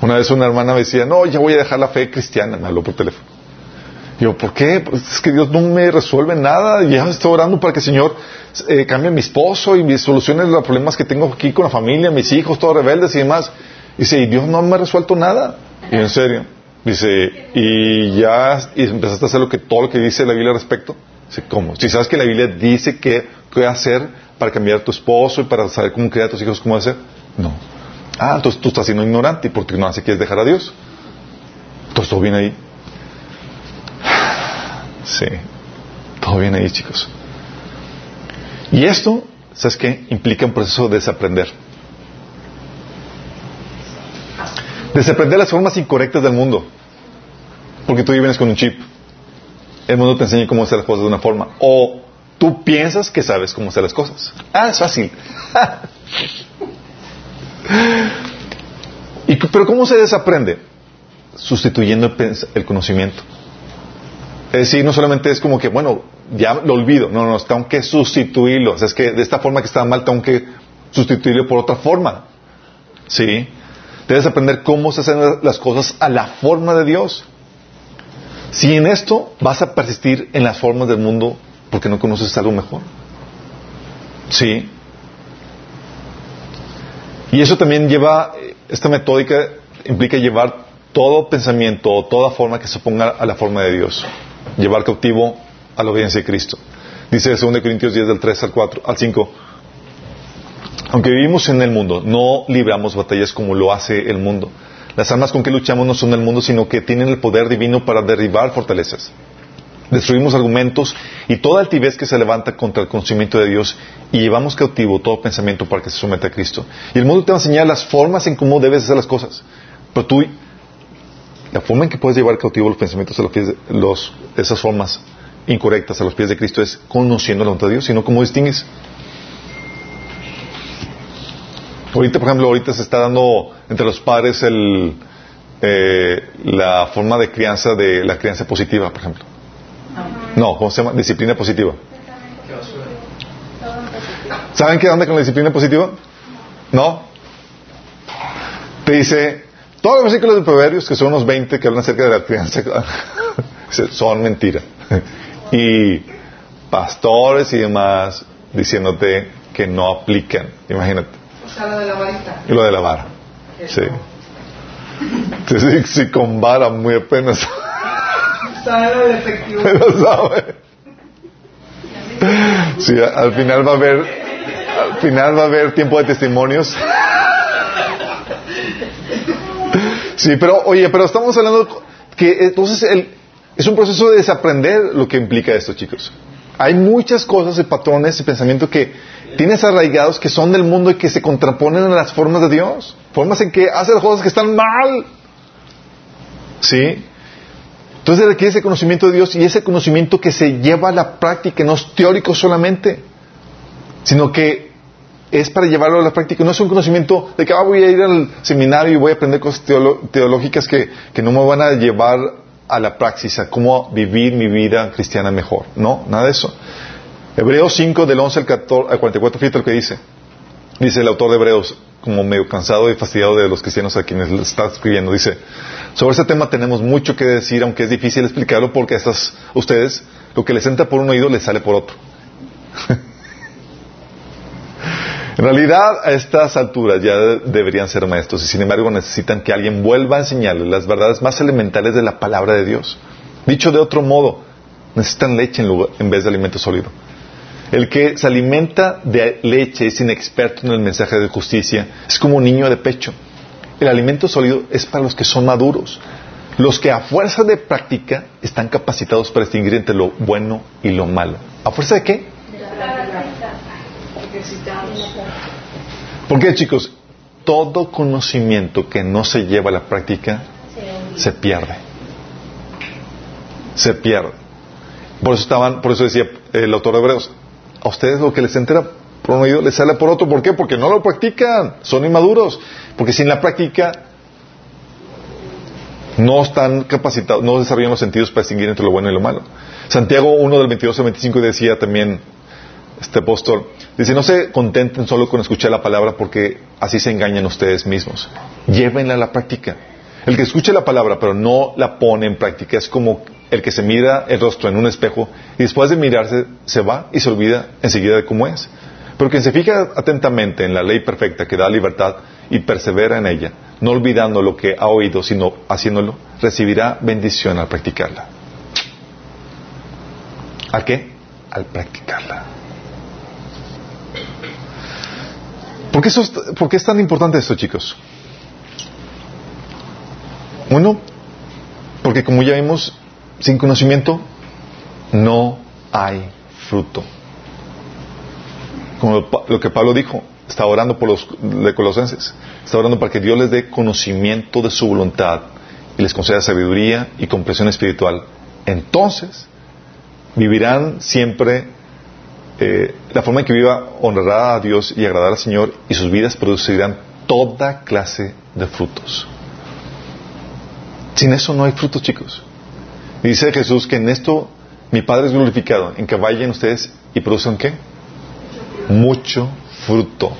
Una vez una hermana me decía, no, ya voy a dejar la fe cristiana. Me habló por teléfono. yo, ¿por qué? Pues es que Dios no me resuelve nada. Ya estoy orando para que el Señor eh, cambie a mi esposo y me solucione los problemas que tengo aquí con la familia, mis hijos, todos rebeldes y demás. Y dice, y Dios no me ha resuelto nada. Y en serio. Dice, y ya empezaste a hacer lo que, todo lo que dice la Biblia al respecto. Dice, ¿cómo? Si sabes que la Biblia dice qué hacer para cambiar a tu esposo y para saber cómo criar a tus hijos, cómo hacer. No. Ah, entonces tú estás siendo ignorante y por tu ignorancia quieres dejar a Dios. Entonces todo viene ahí. Sí. Todo viene ahí, chicos. Y esto, ¿sabes qué? Implica un proceso de desaprender. Desaprender las formas incorrectas del mundo. Porque tú vienes con un chip. El mundo te enseña cómo hacer las cosas de una forma. O tú piensas que sabes cómo hacer las cosas. Ah, es fácil. y, pero ¿cómo se desaprende? Sustituyendo el, conocimiento. Es decir, no solamente es como que, bueno, ya lo olvido. No, no, tengo que sustituirlo. O sea, es que de esta forma que estaba mal, tengo que sustituirlo por otra forma. ¿Sí? Debes aprender cómo se hacen las cosas a la forma de Dios. Si en esto vas a persistir en las formas del mundo porque no conoces algo mejor. Sí. Y eso también lleva, esta metódica implica llevar todo pensamiento o toda forma que se ponga a la forma de Dios. Llevar cautivo a la obediencia de Cristo. Dice 2 Corintios 10 del 3 al 4, al 5. Aunque vivimos en el mundo, no libramos batallas como lo hace el mundo. Las armas con que luchamos no son del mundo, sino que tienen el poder divino para derribar fortalezas. Destruimos argumentos y toda altivez que se levanta contra el conocimiento de Dios y llevamos cautivo todo pensamiento para que se someta a Cristo. Y el mundo te va a enseñar las formas en cómo debes hacer las cosas. Pero tú, la forma en que puedes llevar cautivo los pensamientos a los pies esas formas incorrectas a los pies de Cristo es conociendo la voluntad de Dios, sino cómo distingues. Ahorita, por ejemplo, ahorita se está dando entre los padres el, eh, la forma de crianza de la crianza positiva, por ejemplo. No, ¿cómo se llama? Disciplina positiva. ¿Saben qué onda con la disciplina positiva? ¿No? Te dice, todos los versículos de Proverbios, que son unos 20 que hablan acerca de la crianza, son mentira. Y pastores y demás diciéndote que no aplican. Imagínate lo de la varita. Y lo de la vara. Sí. Sí, con vara muy apenas. Sabe lo efectivo. Pero sabe. Sí, al final va a haber, Al final va a haber tiempo de testimonios. Sí, pero oye, pero estamos hablando que entonces el, es un proceso de desaprender lo que implica esto, chicos. Hay muchas cosas y patrones y pensamientos que tienes arraigados que son del mundo y que se contraponen a las formas de Dios. Formas en que hace las cosas que están mal. ¿Sí? Entonces requiere ese conocimiento de Dios y ese conocimiento que se lleva a la práctica, no es teórico solamente, sino que es para llevarlo a la práctica. No es un conocimiento de que ah, voy a ir al seminario y voy a aprender cosas teológicas que, que no me van a llevar a la praxis, a cómo vivir mi vida cristiana mejor. No, nada de eso. Hebreos 5, del 11 al, 14, al 44, fíjate lo que dice. Dice el autor de Hebreos, como medio cansado y fastidiado de los cristianos a quienes está escribiendo, dice, sobre este tema tenemos mucho que decir, aunque es difícil explicarlo porque a estas, ustedes, lo que les entra por un oído les sale por otro. en realidad, a estas alturas ya deberían ser maestros y sin embargo necesitan que alguien vuelva a enseñarles las verdades más elementales de la palabra de Dios. Dicho de otro modo, necesitan leche en, lugar, en vez de alimento sólido. El que se alimenta de leche es inexperto en el mensaje de justicia. Es como un niño de pecho. El alimento sólido es para los que son maduros. Los que a fuerza de práctica están capacitados para distinguir entre lo bueno y lo malo. ¿A fuerza de qué? Porque chicos, todo conocimiento que no se lleva a la práctica se pierde. Se pierde. Por eso estaban, por eso decía el autor de Hebreos, a ustedes lo que les entera por un oído les sale por otro. ¿Por qué? Porque no lo practican, son inmaduros. Porque sin la práctica no están capacitados, no desarrollan los sentidos para distinguir entre lo bueno y lo malo. Santiago 1 del 22 al 25 decía también, este apóstol, dice, no se contenten solo con escuchar la palabra porque así se engañan ustedes mismos. Llévenla a la práctica. El que escuche la palabra pero no la pone en práctica es como el que se mira el rostro en un espejo y después de mirarse se va y se olvida enseguida de cómo es. Pero quien se fija atentamente en la ley perfecta que da libertad y persevera en ella, no olvidando lo que ha oído, sino haciéndolo, recibirá bendición al practicarla. ¿A qué? Al practicarla. ¿Por qué, eso es, ¿Por qué es tan importante esto, chicos? Uno, porque como ya vimos, sin conocimiento no hay fruto. Como lo que Pablo dijo, está orando por los de Colosenses, está orando para que Dios les dé conocimiento de su voluntad y les conceda sabiduría y comprensión espiritual. Entonces, vivirán siempre eh, la forma en que viva honrará a Dios y agradará al Señor y sus vidas producirán toda clase de frutos. Sin eso no hay frutos, chicos. Dice Jesús que en esto mi Padre es glorificado, en que vayan ustedes y produzcan qué? Mucho fruto.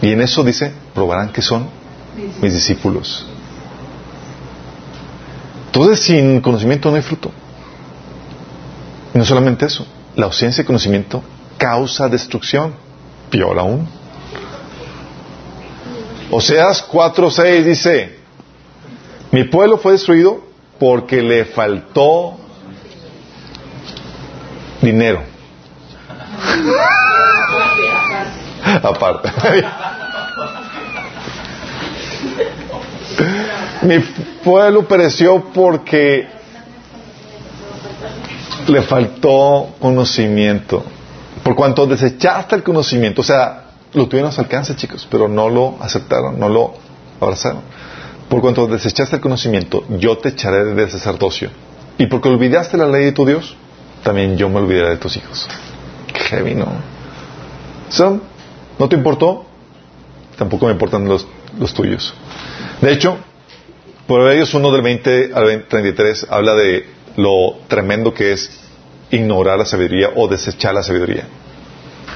Y en eso dice, probarán que son mis discípulos. Entonces, sin conocimiento no hay fruto. Y no solamente eso, la ausencia de conocimiento causa destrucción. Peor aún. Oseas 4.6 dice, mi pueblo fue destruido porque le faltó dinero. Aparte. Mi pueblo pereció porque le faltó conocimiento. Por cuanto desechaste el conocimiento, o sea, lo tuvieron a su alcance, chicos, pero no lo aceptaron, no lo abrazaron. Por cuanto desechaste el conocimiento, yo te echaré del sacerdocio. Y porque olvidaste la ley de tu Dios, también yo me olvidaré de tus hijos. Qué heavy, ¿no? ¿No te importó? Tampoco me importan los, los tuyos. De hecho, Proverbios 1 del 20 al 33 habla de lo tremendo que es ignorar la sabiduría o desechar la sabiduría.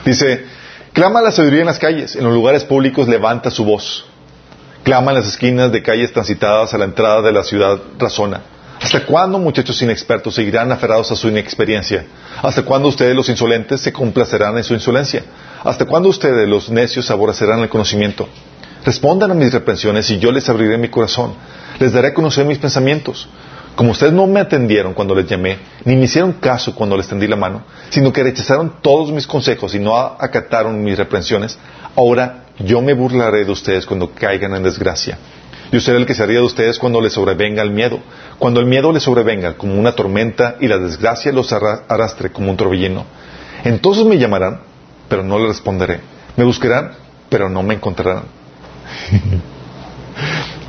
Dice, clama la sabiduría en las calles, en los lugares públicos levanta su voz. Clama en las esquinas de calles transitadas a la entrada de la ciudad razona. ¿Hasta cuándo, muchachos inexpertos, seguirán aferrados a su inexperiencia? ¿Hasta cuándo ustedes, los insolentes, se complacerán en su insolencia? ¿Hasta cuándo ustedes, los necios, aborrecerán el conocimiento? Respondan a mis reprensiones y yo les abriré mi corazón. Les daré a conocer mis pensamientos. Como ustedes no me atendieron cuando les llamé, ni me hicieron caso cuando les tendí la mano, sino que rechazaron todos mis consejos y no acataron mis reprensiones, ahora yo me burlaré de ustedes cuando caigan en desgracia. Yo seré el que se ría de ustedes cuando les sobrevenga el miedo. Cuando el miedo les sobrevenga como una tormenta y la desgracia los arrastre como un torbellino. Entonces me llamarán, pero no les responderé. Me buscarán, pero no me encontrarán.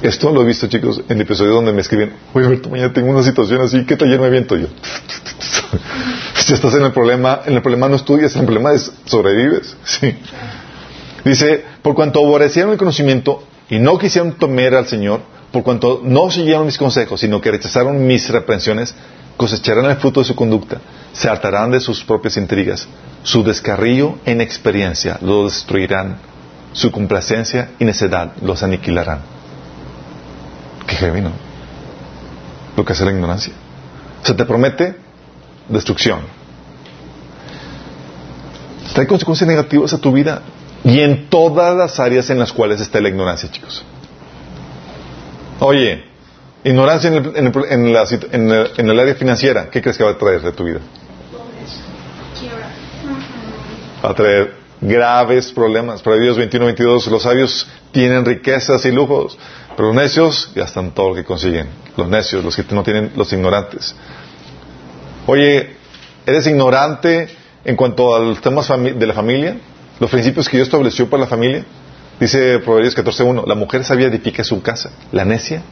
Esto lo he visto, chicos, en el episodio donde me escriben, oye, Alberto, mañana tengo una situación así, ¿qué taller me aviento yo? si estás en el problema, en el problema no estudias, en el problema es sobrevives. Sí. Dice, por cuanto aborrecieron el conocimiento y no quisieron temer al Señor, por cuanto no siguieron mis consejos, sino que rechazaron mis reprensiones, cosecharán el fruto de su conducta, se hartarán de sus propias intrigas, su descarrío en experiencia los destruirán, su complacencia y necedad los aniquilarán. Qué heavy, ¿no? Lo que hace la ignorancia. Se te promete destrucción. Trae consecuencias negativas a tu vida y en todas las áreas en las cuales está la ignorancia, chicos. Oye, ignorancia en el, área financiera, ¿qué crees que va a traer de tu vida? Va a traer graves problemas. Proverbios 21, 22, los sabios tienen riquezas y lujos, pero los necios gastan todo lo que consiguen. Los necios, los que no tienen, los ignorantes. Oye, ¿eres ignorante en cuanto a los temas de la familia? Los principios que Dios estableció para la familia. Dice Proverbios 14.1, la mujer sabia edifica su casa, la necia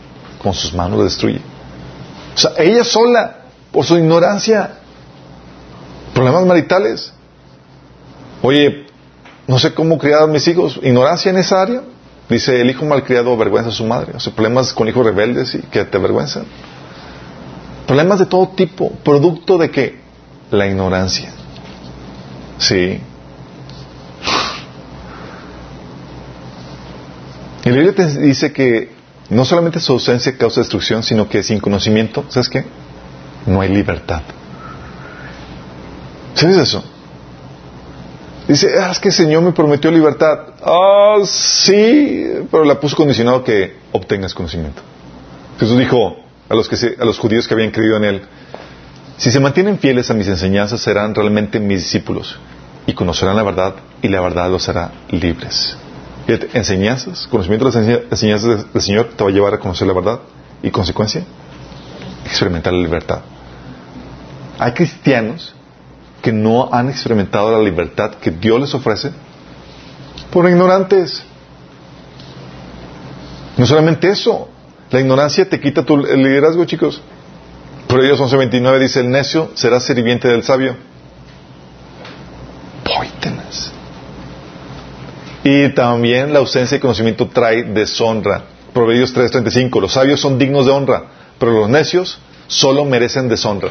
con sus manos la destruye. O sea, ella sola, por su ignorancia, problemas maritales. Oye, no sé cómo criar a mis hijos, ignorancia en esa área. Dice, el hijo malcriado avergüenza a su madre. O sea, problemas con hijos rebeldes y que te avergüenzan. Problemas de todo tipo, producto de qué? La ignorancia. Sí. La Biblia te dice que no solamente su ausencia causa destrucción, sino que sin conocimiento, ¿sabes qué? No hay libertad. ¿Sabes eso? Dice, ah, es que el Señor me prometió libertad. Ah, sí, pero la puso condicionado que obtengas conocimiento. Jesús dijo a los, que a los judíos que habían creído en Él, si se mantienen fieles a mis enseñanzas, serán realmente mis discípulos y conocerán la verdad y la verdad los hará libres. Fíjate, enseñanzas, conocimiento de las enseñanzas del Señor te va a llevar a conocer la verdad y consecuencia, experimentar la libertad. Hay cristianos que no han experimentado la libertad que Dios les ofrece por ignorantes. No solamente eso, la ignorancia te quita tu liderazgo, chicos. Proverbios 11:29 dice, el necio será sirviente del sabio. Y también la ausencia de conocimiento trae deshonra. Proverbios 3:35, los sabios son dignos de honra, pero los necios solo merecen deshonra.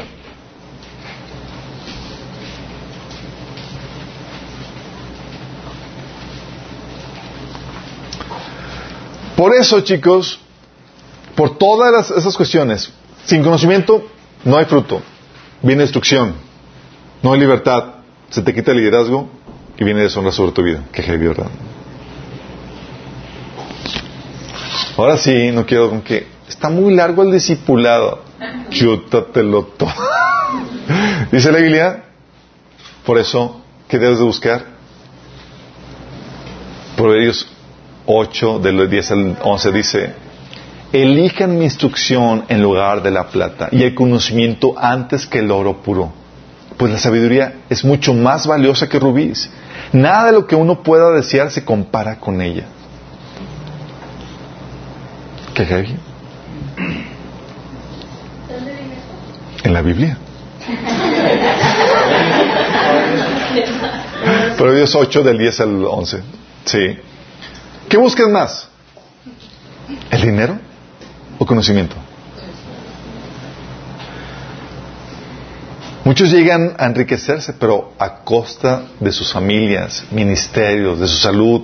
Por eso, chicos, por todas esas cuestiones, sin conocimiento no hay fruto, viene destrucción, no hay libertad, se te quita el liderazgo y viene deshonra sobre tu vida. Qué heavy, ¿verdad? Ahora sí, no quiero con que está muy largo el discipulado. Chútatelo todo. Dice la Biblia, por eso, ¿qué debes de buscar? Proverbios 8, del 10 al 11 dice, elijan mi instrucción en lugar de la plata y el conocimiento antes que el oro puro, pues la sabiduría es mucho más valiosa que rubíes. Nada de lo que uno pueda desear se compara con ella. ¿Qué heavy? En la Biblia. Proverbios 8 del 10 al 11. Sí. ¿Qué buscas más? ¿El dinero o conocimiento? Muchos llegan a enriquecerse, pero a costa de sus familias, ministerios, de su salud.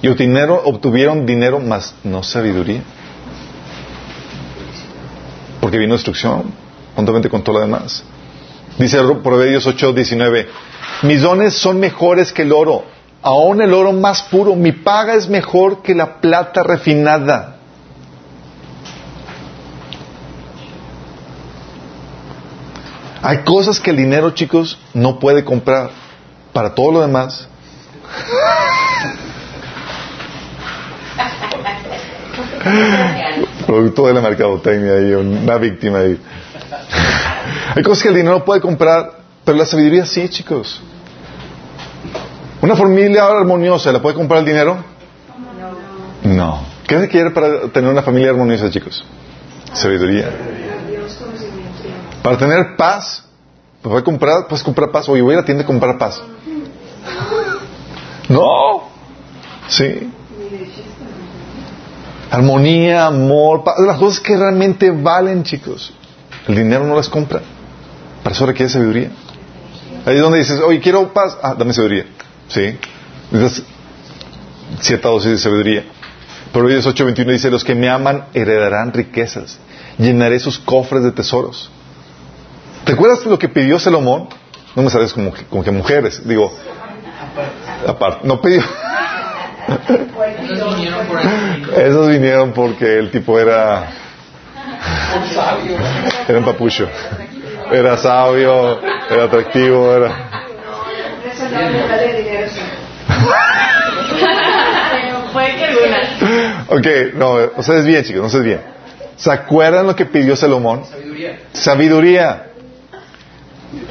Y obtuvieron dinero más no sabiduría. Porque vino destrucción, juntamente con todo lo demás. Dice Proverbios 8, 19, mis dones son mejores que el oro aún el oro más puro, mi paga es mejor que la plata refinada. Hay cosas que el dinero, chicos, no puede comprar. Para todo lo demás. Producto de la mercadotecnia ahí, una víctima ahí. Hay cosas que el dinero no puede comprar, pero la sabiduría sí, chicos. ¿Una familia armoniosa la puede comprar el dinero? No. ¿Qué se quiere para tener una familia armoniosa, chicos? Sabiduría. Para tener paz, ¿puedes comprar, puedes comprar paz. Oye, voy a la tienda a comprar paz. No. Sí. Armonía, amor, paz, las cosas que realmente valen, chicos. El dinero no las compra. Para eso requiere sabiduría. Ahí es donde dices, oye, quiero paz. Ah, dame sabiduría. Sí. Necesitas cierta dosis de sabiduría. Proverbios 8:21 dice, los que me aman heredarán riquezas. Llenaré sus cofres de tesoros. ¿Te acuerdas lo que pidió Salomón? No me sabes como, como que mujeres. Digo, aparte, no pidió. Esos vinieron porque el tipo era... Era un papucho. Era sabio, era atractivo, era... Ok, no, o sea, es bien, chicos, no sé bien. ¿Se acuerdan lo que pidió Salomón? Sabiduría. Sabiduría.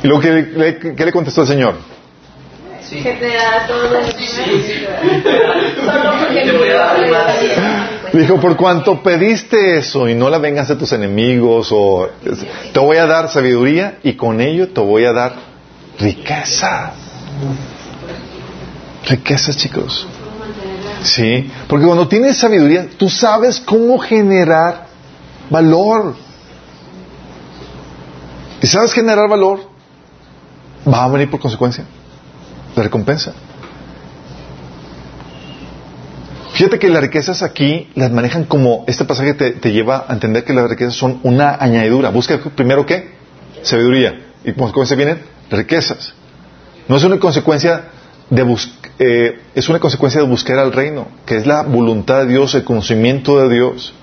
¿Y lo que le, qué le contestó el Señor? Sí. Que te da todo lo Dijo, por cuanto pediste eso y no la vengas de tus enemigos, o te voy a dar sabiduría y con ello te voy a dar riqueza. Riqueza, chicos. Sí, porque cuando tienes sabiduría, tú sabes cómo generar valor. Y sabes generar valor, va a venir por consecuencia la recompensa. Fíjate que las riquezas aquí las manejan como este pasaje te, lleva a entender que las riquezas son una añadidura. Busca primero qué? Sabiduría. Y por consecuencia vienen riquezas. No es una consecuencia de eh, es una consecuencia de buscar al reino, que es la voluntad de Dios, el conocimiento de Dios.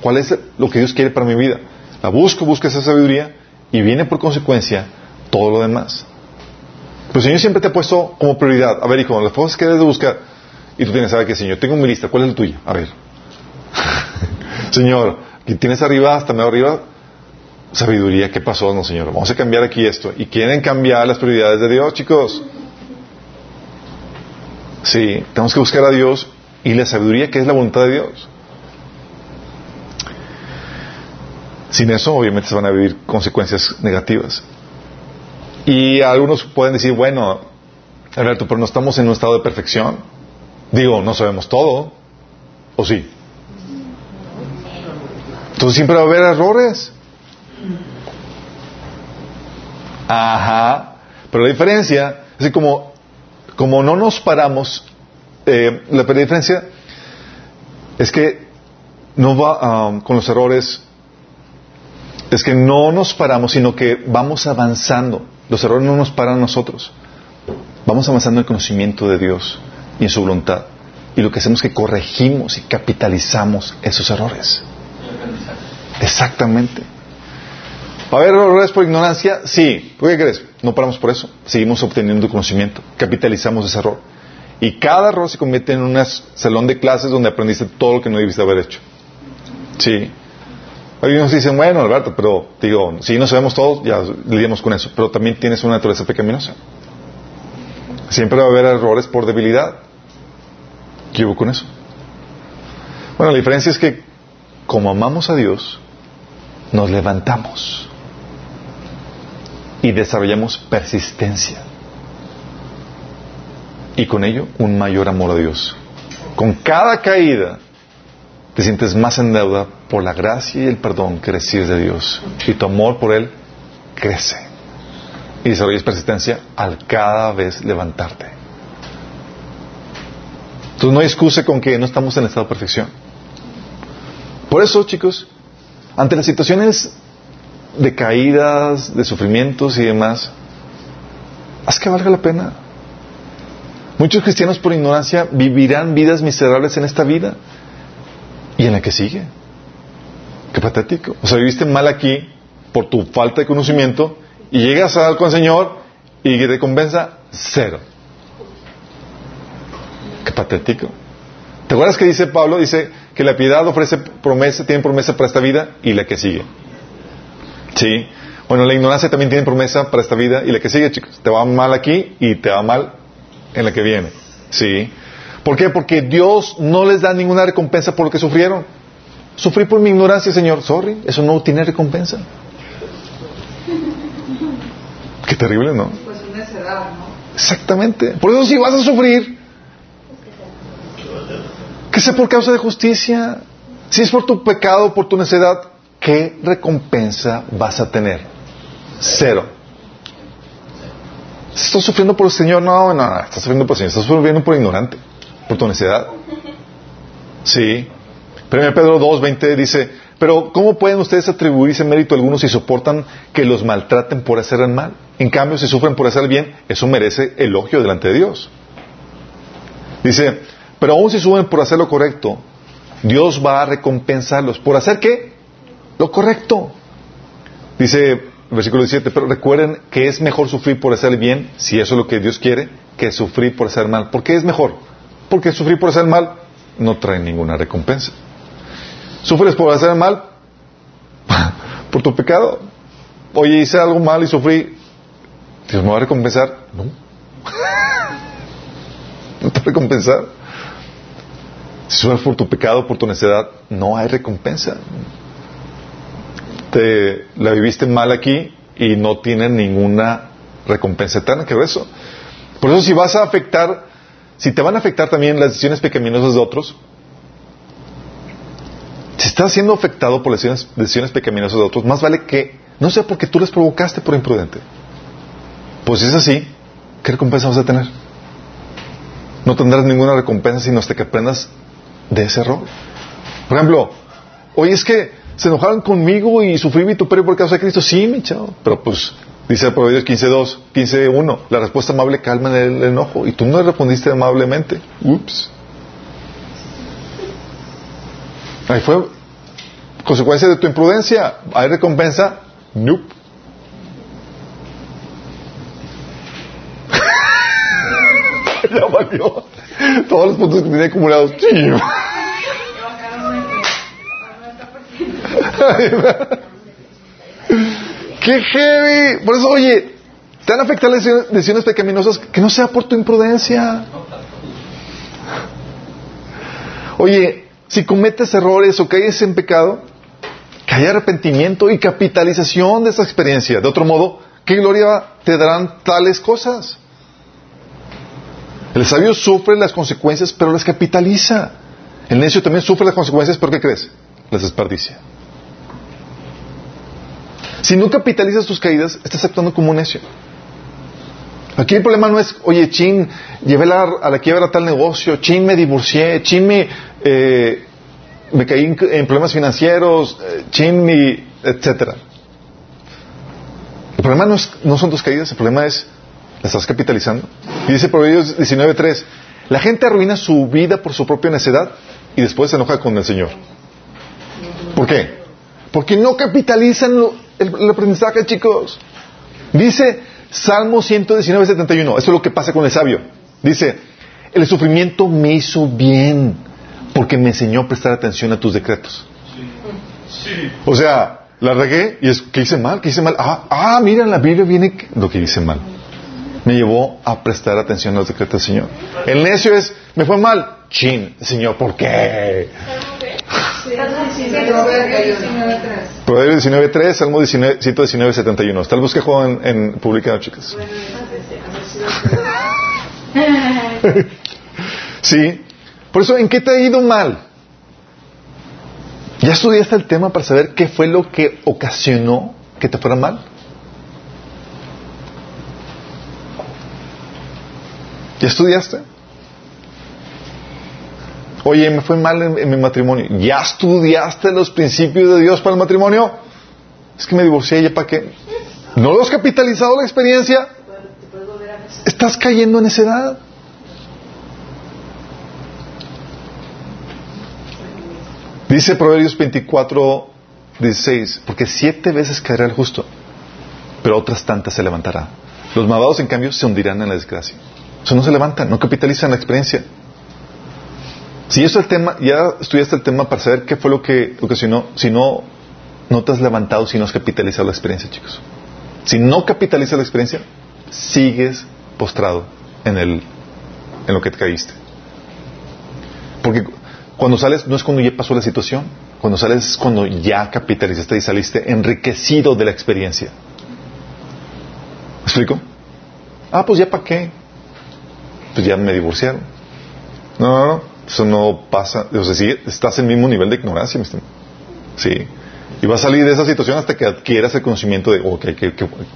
¿Cuál es lo que Dios quiere para mi vida? La busco, busco esa sabiduría y viene por consecuencia todo lo demás. Pero el Señor siempre te ha puesto como prioridad. A ver, hijo, las cosas que debes de buscar. Y tú tienes, ¿sabe qué, Señor? Tengo mi lista. ¿Cuál es la tuya? A ver. señor, tienes arriba, hasta medio arriba, sabiduría. ¿Qué pasó? No, Señor. Vamos a cambiar aquí esto. Y quieren cambiar las prioridades de Dios, chicos. Sí, tenemos que buscar a Dios y la sabiduría que es la voluntad de Dios. Sin eso, obviamente, se van a vivir consecuencias negativas. Y algunos pueden decir, bueno, Alberto, pero no estamos en un estado de perfección. Digo, no sabemos todo. ¿O sí? Entonces siempre va a haber errores. Ajá. Pero la diferencia es que como como no nos paramos, eh, la diferencia es que no va um, con los errores, es que no nos paramos, sino que vamos avanzando. Los errores no nos paran a nosotros. Vamos avanzando en el conocimiento de Dios y en su voluntad. Y lo que hacemos es que corregimos y capitalizamos esos errores. Exactamente. ¿Va a haber errores por ignorancia? Sí. ¿Por qué crees? No paramos por eso. Seguimos obteniendo conocimiento. Capitalizamos ese error. Y cada error se convierte en un salón de clases donde aprendiste todo lo que no debiste haber hecho. Sí. Algunos dicen, bueno, Alberto, pero digo, si no sabemos todo, ya lidiamos con eso. Pero también tienes una naturaleza pecaminosa. Siempre va a haber errores por debilidad. ¿Qué hubo con eso? Bueno, la diferencia es que como amamos a Dios, nos levantamos y desarrollamos persistencia. Y con ello un mayor amor a Dios. Con cada caída te sientes más en deuda por la gracia y el perdón que recibes de Dios. Y tu amor por Él crece. Y desarrollas persistencia al cada vez levantarte. Entonces no hay excusa con que no estamos en estado de perfección. Por eso, chicos, ante las situaciones de caídas, de sufrimientos y demás, haz que valga la pena. Muchos cristianos por ignorancia vivirán vidas miserables en esta vida y en la que sigue. Qué patético. O sea, viviste mal aquí por tu falta de conocimiento Y llegas a con el Señor y recompensa cero. Qué patético. ¿Te acuerdas que dice Pablo? Dice que la piedad ofrece promesa, tiene promesa para esta vida y la que sigue. Sí. Bueno, la ignorancia también tiene promesa para esta vida y la que sigue, chicos. Te va mal aquí y te va mal en la que viene. Sí. ¿Por qué? Porque Dios no les da ninguna recompensa por lo que sufrieron. Sufrí por mi ignorancia, Señor. Sorry, eso no tiene recompensa. Qué terrible, ¿no? Pues una ¿no? Exactamente. Por eso si vas a sufrir, que sea por causa de justicia. Si es por tu pecado, por tu necedad, ¿qué recompensa vas a tener? Cero. ¿Estás sufriendo por el Señor? No, no, no, estás sufriendo por el Señor. Estás sufriendo por ignorante, por tu necedad. Sí. 1 Pedro 2.20 dice, pero ¿cómo pueden ustedes atribuirse mérito a algunos si soportan que los maltraten por hacer el mal? En cambio, si sufren por hacer el bien, eso merece elogio delante de Dios. Dice, pero aún si suben por hacer lo correcto, Dios va a recompensarlos. ¿Por hacer qué? Lo correcto. Dice el versículo 17, pero recuerden que es mejor sufrir por hacer el bien, si eso es lo que Dios quiere, que sufrir por hacer mal. ¿Por qué es mejor? Porque sufrir por hacer mal no trae ninguna recompensa. ¿Sufres por hacer mal? ¿Por tu pecado? Oye, hice algo mal y sufrí. ¿Dios me va a recompensar? No. no te va a recompensar. Si sufres por tu pecado, por tu necedad, no hay recompensa. Te la viviste mal aquí y no tiene ninguna recompensa eterna que eso. Por eso si vas a afectar, si te van a afectar también las decisiones pecaminosas de otros, si estás siendo afectado por las decisiones, decisiones pecaminosas de otros, más vale que no sea porque tú les provocaste por imprudente. Pues si es así, ¿qué recompensa vas a tener? No tendrás ninguna recompensa sino hasta que aprendas de ese error. Por ejemplo, oye, es que se enojaron conmigo y sufrí vituperio por causa de Cristo. Sí, mi chavo. Pero pues, dice Proverbios 15.2, 15.1, la respuesta amable calma el enojo. Y tú no respondiste amablemente. Ups. Ahí fue consecuencia de tu imprudencia. ¿Hay recompensa? Nope. ya valió. Todos los puntos que tenía acumulados. ¡Qué heavy! Por eso, oye, te van a afectar las decisiones pecaminosas que no sea por tu imprudencia. Oye, si cometes errores o caes en pecado, que haya arrepentimiento y capitalización de esa experiencia. De otro modo, ¿qué gloria te darán tales cosas? El sabio sufre las consecuencias, pero las capitaliza. El necio también sufre las consecuencias, pero ¿qué crees? Las desperdicia. Si no capitalizas tus caídas, estás actuando como un necio. Aquí el problema no es, oye, chin, llevé la, a la quiebra tal negocio, chin, me divorcié, chin, me, eh, me caí en, problemas financieros, eh, chin, mi, etcétera. El problema no, es, no son tus caídas, el problema es, ¿la estás capitalizando? Y dice Proverbios 19.3, la gente arruina su vida por su propia necedad y después se enoja con el Señor. ¿Por qué? Porque no capitalizan el, el aprendizaje, chicos. Dice Salmo 119, 71. Eso es lo que pasa con el sabio. Dice, el sufrimiento me hizo bien porque me enseñó a prestar atención a tus decretos. O sea, la regué y es que hice mal, que hice mal. Ah, ah, mira, en la Biblia viene lo que hice mal. Me llevó a prestar atención a los decretos del Señor. El necio es, me fue mal. Chin, Señor, ¿por qué? Proverbios 19.3, Salmo 119, 71. Está el bosquejo en, en publicado, chicas. sí. Por eso, ¿en qué te ha ido mal? ¿Ya estudiaste el tema para saber qué fue lo que ocasionó que te fuera mal? ¿Ya estudiaste? Oye, me fue mal en, mi matrimonio. ¿Ya estudiaste los principios de Dios para el matrimonio? Es que me divorcié, ¿ya para qué? ¿No lo has capitalizado la experiencia? Estás cayendo en esa edad. Dice Proverbios 24, 16, porque siete veces caerá el justo pero otras tantas se levantará. Los malvados, en cambio, se hundirán en la desgracia. O sea, no se levantan, no capitalizan la experiencia. Si eso es el tema, ya estudiaste el tema para saber qué fue lo que ocasionó, si no, no te has levantado si no has capitalizado la experiencia, chicos. Si no capitalizas la experiencia, sigues postrado en, el, en lo que te caíste. Porque cuando sales no es cuando ya pasó la situación, cuando sales es cuando ya capitalizaste y saliste enriquecido de la experiencia. ¿Me explico? Ah, pues ya para qué. Pues ya me divorciaron. No, no, no. Eso no pasa. O sea, estás en el mismo nivel de ignorancia, Sí. Y vas a salir de esa situación hasta que adquieras el conocimiento de, ok,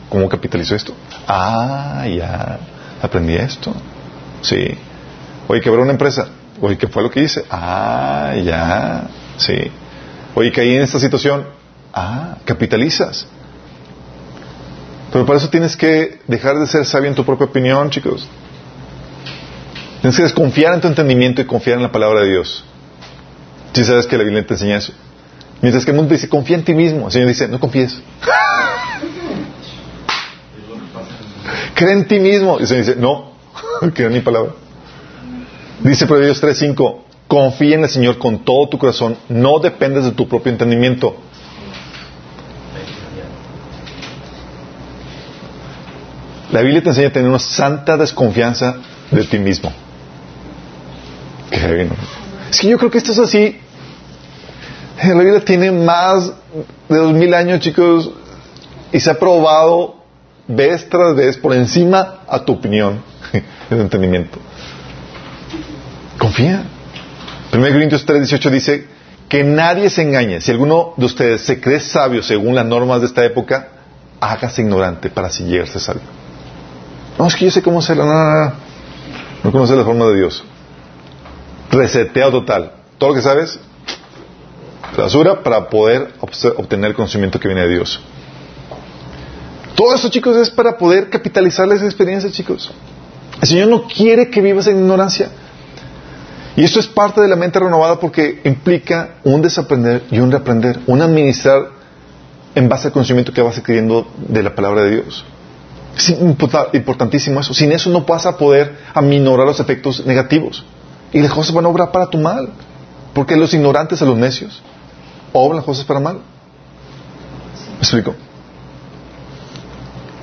¿cómo capitalizo esto? Ah, ya, aprendí esto. Sí. Oye, quebró una empresa. Oye, ¿qué fue lo que hice? Ah, ya, sí. Oye, caí en esta situación. Ah, capitalizas. Pero para eso tienes que dejar de ser sabio en tu propia opinión, chicos. Tienes que desconfiar en tu entendimiento y confiar en la palabra de Dios. Si sabes que la Biblia te enseña eso. Mientras que el mundo dice, confía en ti mismo. El Señor dice, no confíes. Cree en ti mismo. Y el Señor dice, no, creo en mi palabra. Dice Proverbios 3.5, confía en el Señor con todo tu corazón, no dependes de tu propio entendimiento. La Biblia te enseña a tener una santa desconfianza de ti mismo. Qué Es que yo creo que esto es así. La Biblia tiene más de dos mil años, chicos, y se ha probado vez tras vez por encima a tu opinión, de entendimiento. Confía. 1 Corintios 3:18 dice que nadie se engañe. Si alguno de ustedes se cree sabio según las normas de esta época, hágase ignorante para así llegarse sabio. No, es que yo sé cómo hacerlo. No, no, no. No conoces la forma de Dios. Reseteo total. Todo lo que sabes, basura para poder obtener el conocimiento que viene de Dios. Todo eso, chicos, es para poder capitalizar esa experiencia, chicos. El Señor no quiere que vivas en ignorancia. Y eso es parte de la mente renovada porque implica un desaprender y un reaprender, un administrar en base al conocimiento que vas adquiriendo de la palabra de Dios. Es importantísimo eso. Sin eso no vas a poder aminorar los efectos negativos. Y las cosas van a obrar para tu mal. Porque los ignorantes a los necios obran las cosas para mal. ¿Me explico?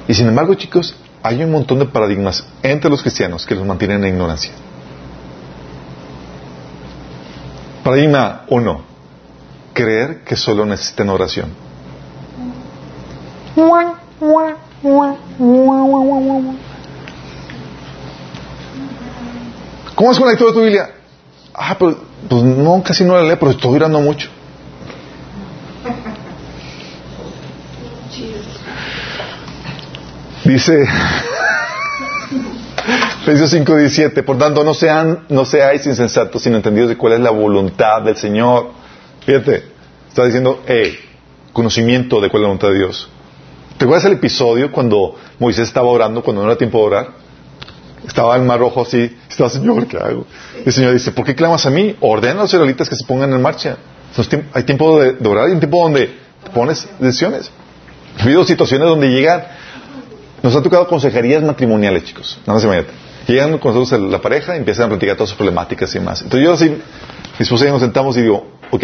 Y sin embargo, chicos, hay un montón de paradigmas entre los cristianos que los mantienen en ignorancia. Paradigma 1. Creer que solo necesitan oración. ¿Cómo es con la lectura de tu Biblia? Ah, pues, pues no, casi no la leo, pero estoy orando mucho. Dice Efesios 5:17, por tanto no sean no seáis insensatos, sino entendidos de cuál es la voluntad del Señor. Fíjate, está diciendo, eh, conocimiento de cuál es la voluntad de Dios. ¿Te acuerdas el episodio cuando Moisés estaba orando, cuando no era tiempo de orar? Estaba el mar rojo así, estaba, Señor, ¿qué hago? Y el Señor dice, ¿por qué clamas a mí? Ordena a los israelitas que se pongan en marcha. Hay tiempo de, orar y un tiempo donde pones decisiones. Ha habido situaciones donde llegan, nos ha tocado consejerías matrimoniales, chicos. Nada más se Llegan con nosotros la pareja y empiezan a platicar todas sus problemáticas y más. Entonces yo así, mi esposa y nos sentamos y digo, ok,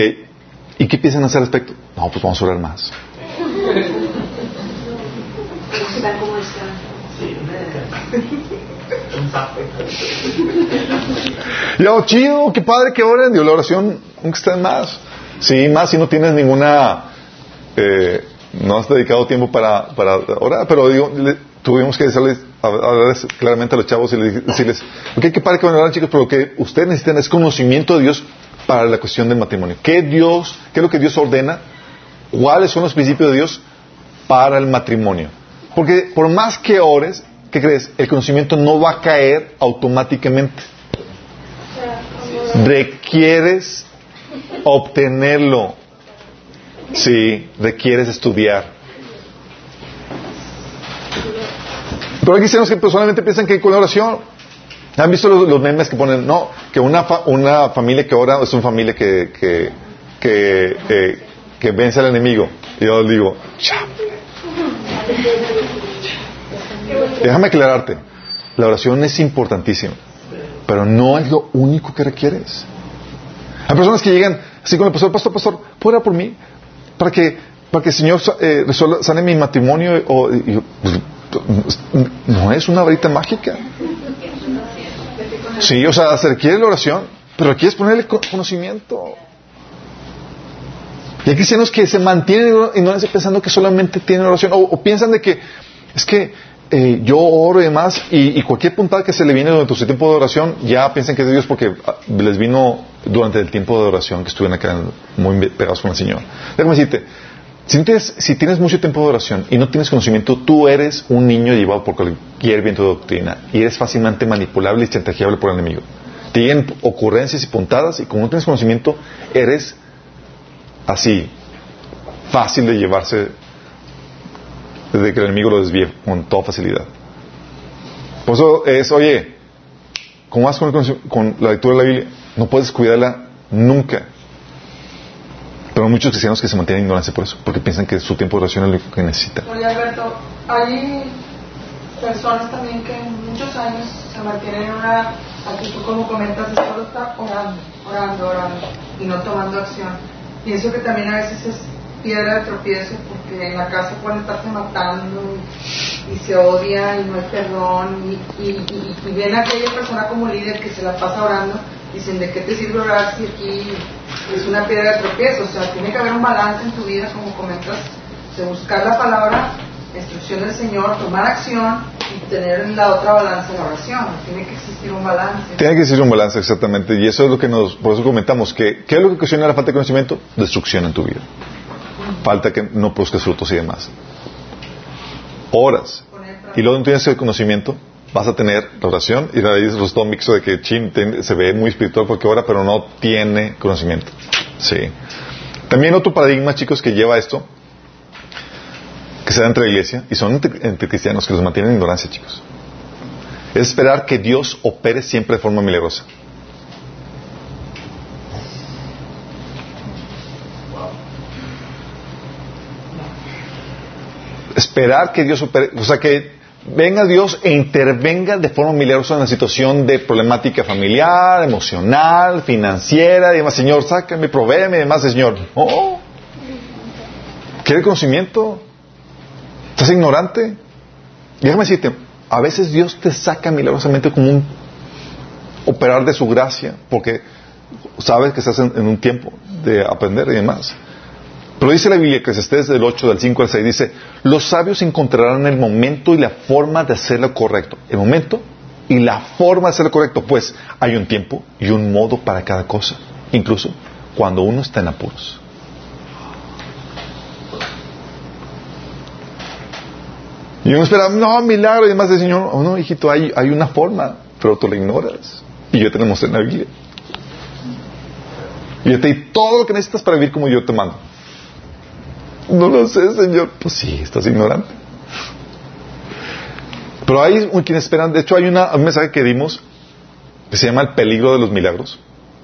¿y qué piensan hacer al respecto? No, pues vamos a orar más. Yo, chido, qué padre que oren. Dios, la oración, aunque estén más. Sí, más si no tienes ninguna. Eh, no has dedicado tiempo para, para orar, pero digo, tuvimos que decirles, hablarles claramente a los chavos y decirles, ok, qué padre que van a orar, chicos, pero lo que ustedes necesitan es conocimiento de Dios para la cuestión del matrimonio. ¿Qué Dios, qué es lo que Dios ordena? ¿Cuáles son los principios de Dios para el matrimonio? Porque por más que ores, ¿qué crees? El conocimiento no va a caer automáticamente. Requieres obtenerlo. Sí, requieres estudiar. Pero hay cristianos que personalmente piensan que con oración. ¿Han visto los, memes que ponen? No, que una, una familia que ora es una familia que, que, que, eh, vence al enemigo. Y yo digo, Déjame aclararte. La oración es importantísima, pero no es lo único que requieres. Hay personas que llegan así con el pastor, pastor, pastor, ¿puede orar por mí? Para que, para que el Señor eh, sane mi matrimonio. O, pues, no es una varita mágica. Sí, o sea, se requiere la oración, pero quieres ponerle conocimiento. Y hay cristianos que se mantienen y no pensando que solamente tienen oración, o, piensan de que es que eh, yo oro y demás, y, cualquier puntada que se le viene durante su tiempo de oración, ya piensan que es de Dios porque ah, les vino durante el tiempo de oración que estuvieron acá muy pegados con el Señor. Déjame decirte, si tienes, si tienes mucho tiempo de oración y no tienes conocimiento, tú eres un niño llevado por cualquier viento de doctrina y eres fácilmente manipulable y chantajeable por el enemigo. Te llegan ocurrencias y puntadas y como no tienes conocimiento, eres así, fácil de llevarse desde que el enemigo lo desvíe con toda facilidad. Por eso es, oye, ¿cómo vas con, la lectura de la Biblia? No puedes cuidarla nunca. Pero hay muchos cristianos que se mantienen en ignorancia por eso, porque piensan que su tiempo de oración es lo que necesitan. Oye, Alberto, hay personas también que muchos años se mantienen en una actitud, como comentas, de solo estar orando, orando, orando y no tomando acción. Pienso que también a veces es piedra de tropiezo porque en la casa pueden estarse matando y, se odia y no hay perdón y, y, viene aquella persona como líder que se la pasa orando dicen de qué te sirve orar si aquí es una piedra de tropiezo o sea tiene que haber un balance en tu vida como comentas de buscar la palabra la instrucción del Señor tomar acción y tener en la otra balanza la oración. Tiene que existir un balance. Tiene que existir un balance exactamente. Y eso es lo que nos por eso comentamos que ¿qué es lo que ocasiona la falta de conocimiento? destrucción en tu vida falta que no produzcas frutos y demás. Horas. Y luego no tienes el conocimiento, vas a tener la oración y de ahí es un mixto de que chin, se ve muy espiritual porque ora, pero no tiene conocimiento. Sí. También otro paradigma, chicos, que lleva esto, que se da entre la iglesia, y son entre, cristianos que los mantienen en ignorancia, chicos. Es esperar que Dios opere siempre de forma milagrosa. Esperar que Dios opere, o sea, que venga Dios e intervenga de forma milagrosa en la situación de problemática familiar, emocional, financiera, y demás, Señor, sácame, provéeme, y demás, Señor. Oh, ¿quiere conocimiento? ¿Estás ignorante? déjame decirte, a veces Dios te saca milagrosamente como un operar de su gracia, porque sabes que estás en un tiempo de aprender y demás. Pero dice la Biblia que estés del 8, del 5 al 6, dice, los sabios encontrarán el momento y la forma de hacerlo correcto. El momento y la forma de hacerlo correcto, pues hay un tiempo y un modo para cada cosa, incluso cuando uno está en apuros. Y uno espera, no, milagro y demás del Señor. Oh, no, hijito, hay, hay una forma, pero tú la ignoras. Y yo te la mostré en la Biblia. Y yo te di todo lo que necesitas para vivir como yo te mando. No lo sé, Señor. Pues sí, estás ignorante. Pero hay quienes esperan, de hecho hay una, un mensaje que dimos que se llama El peligro de los milagros.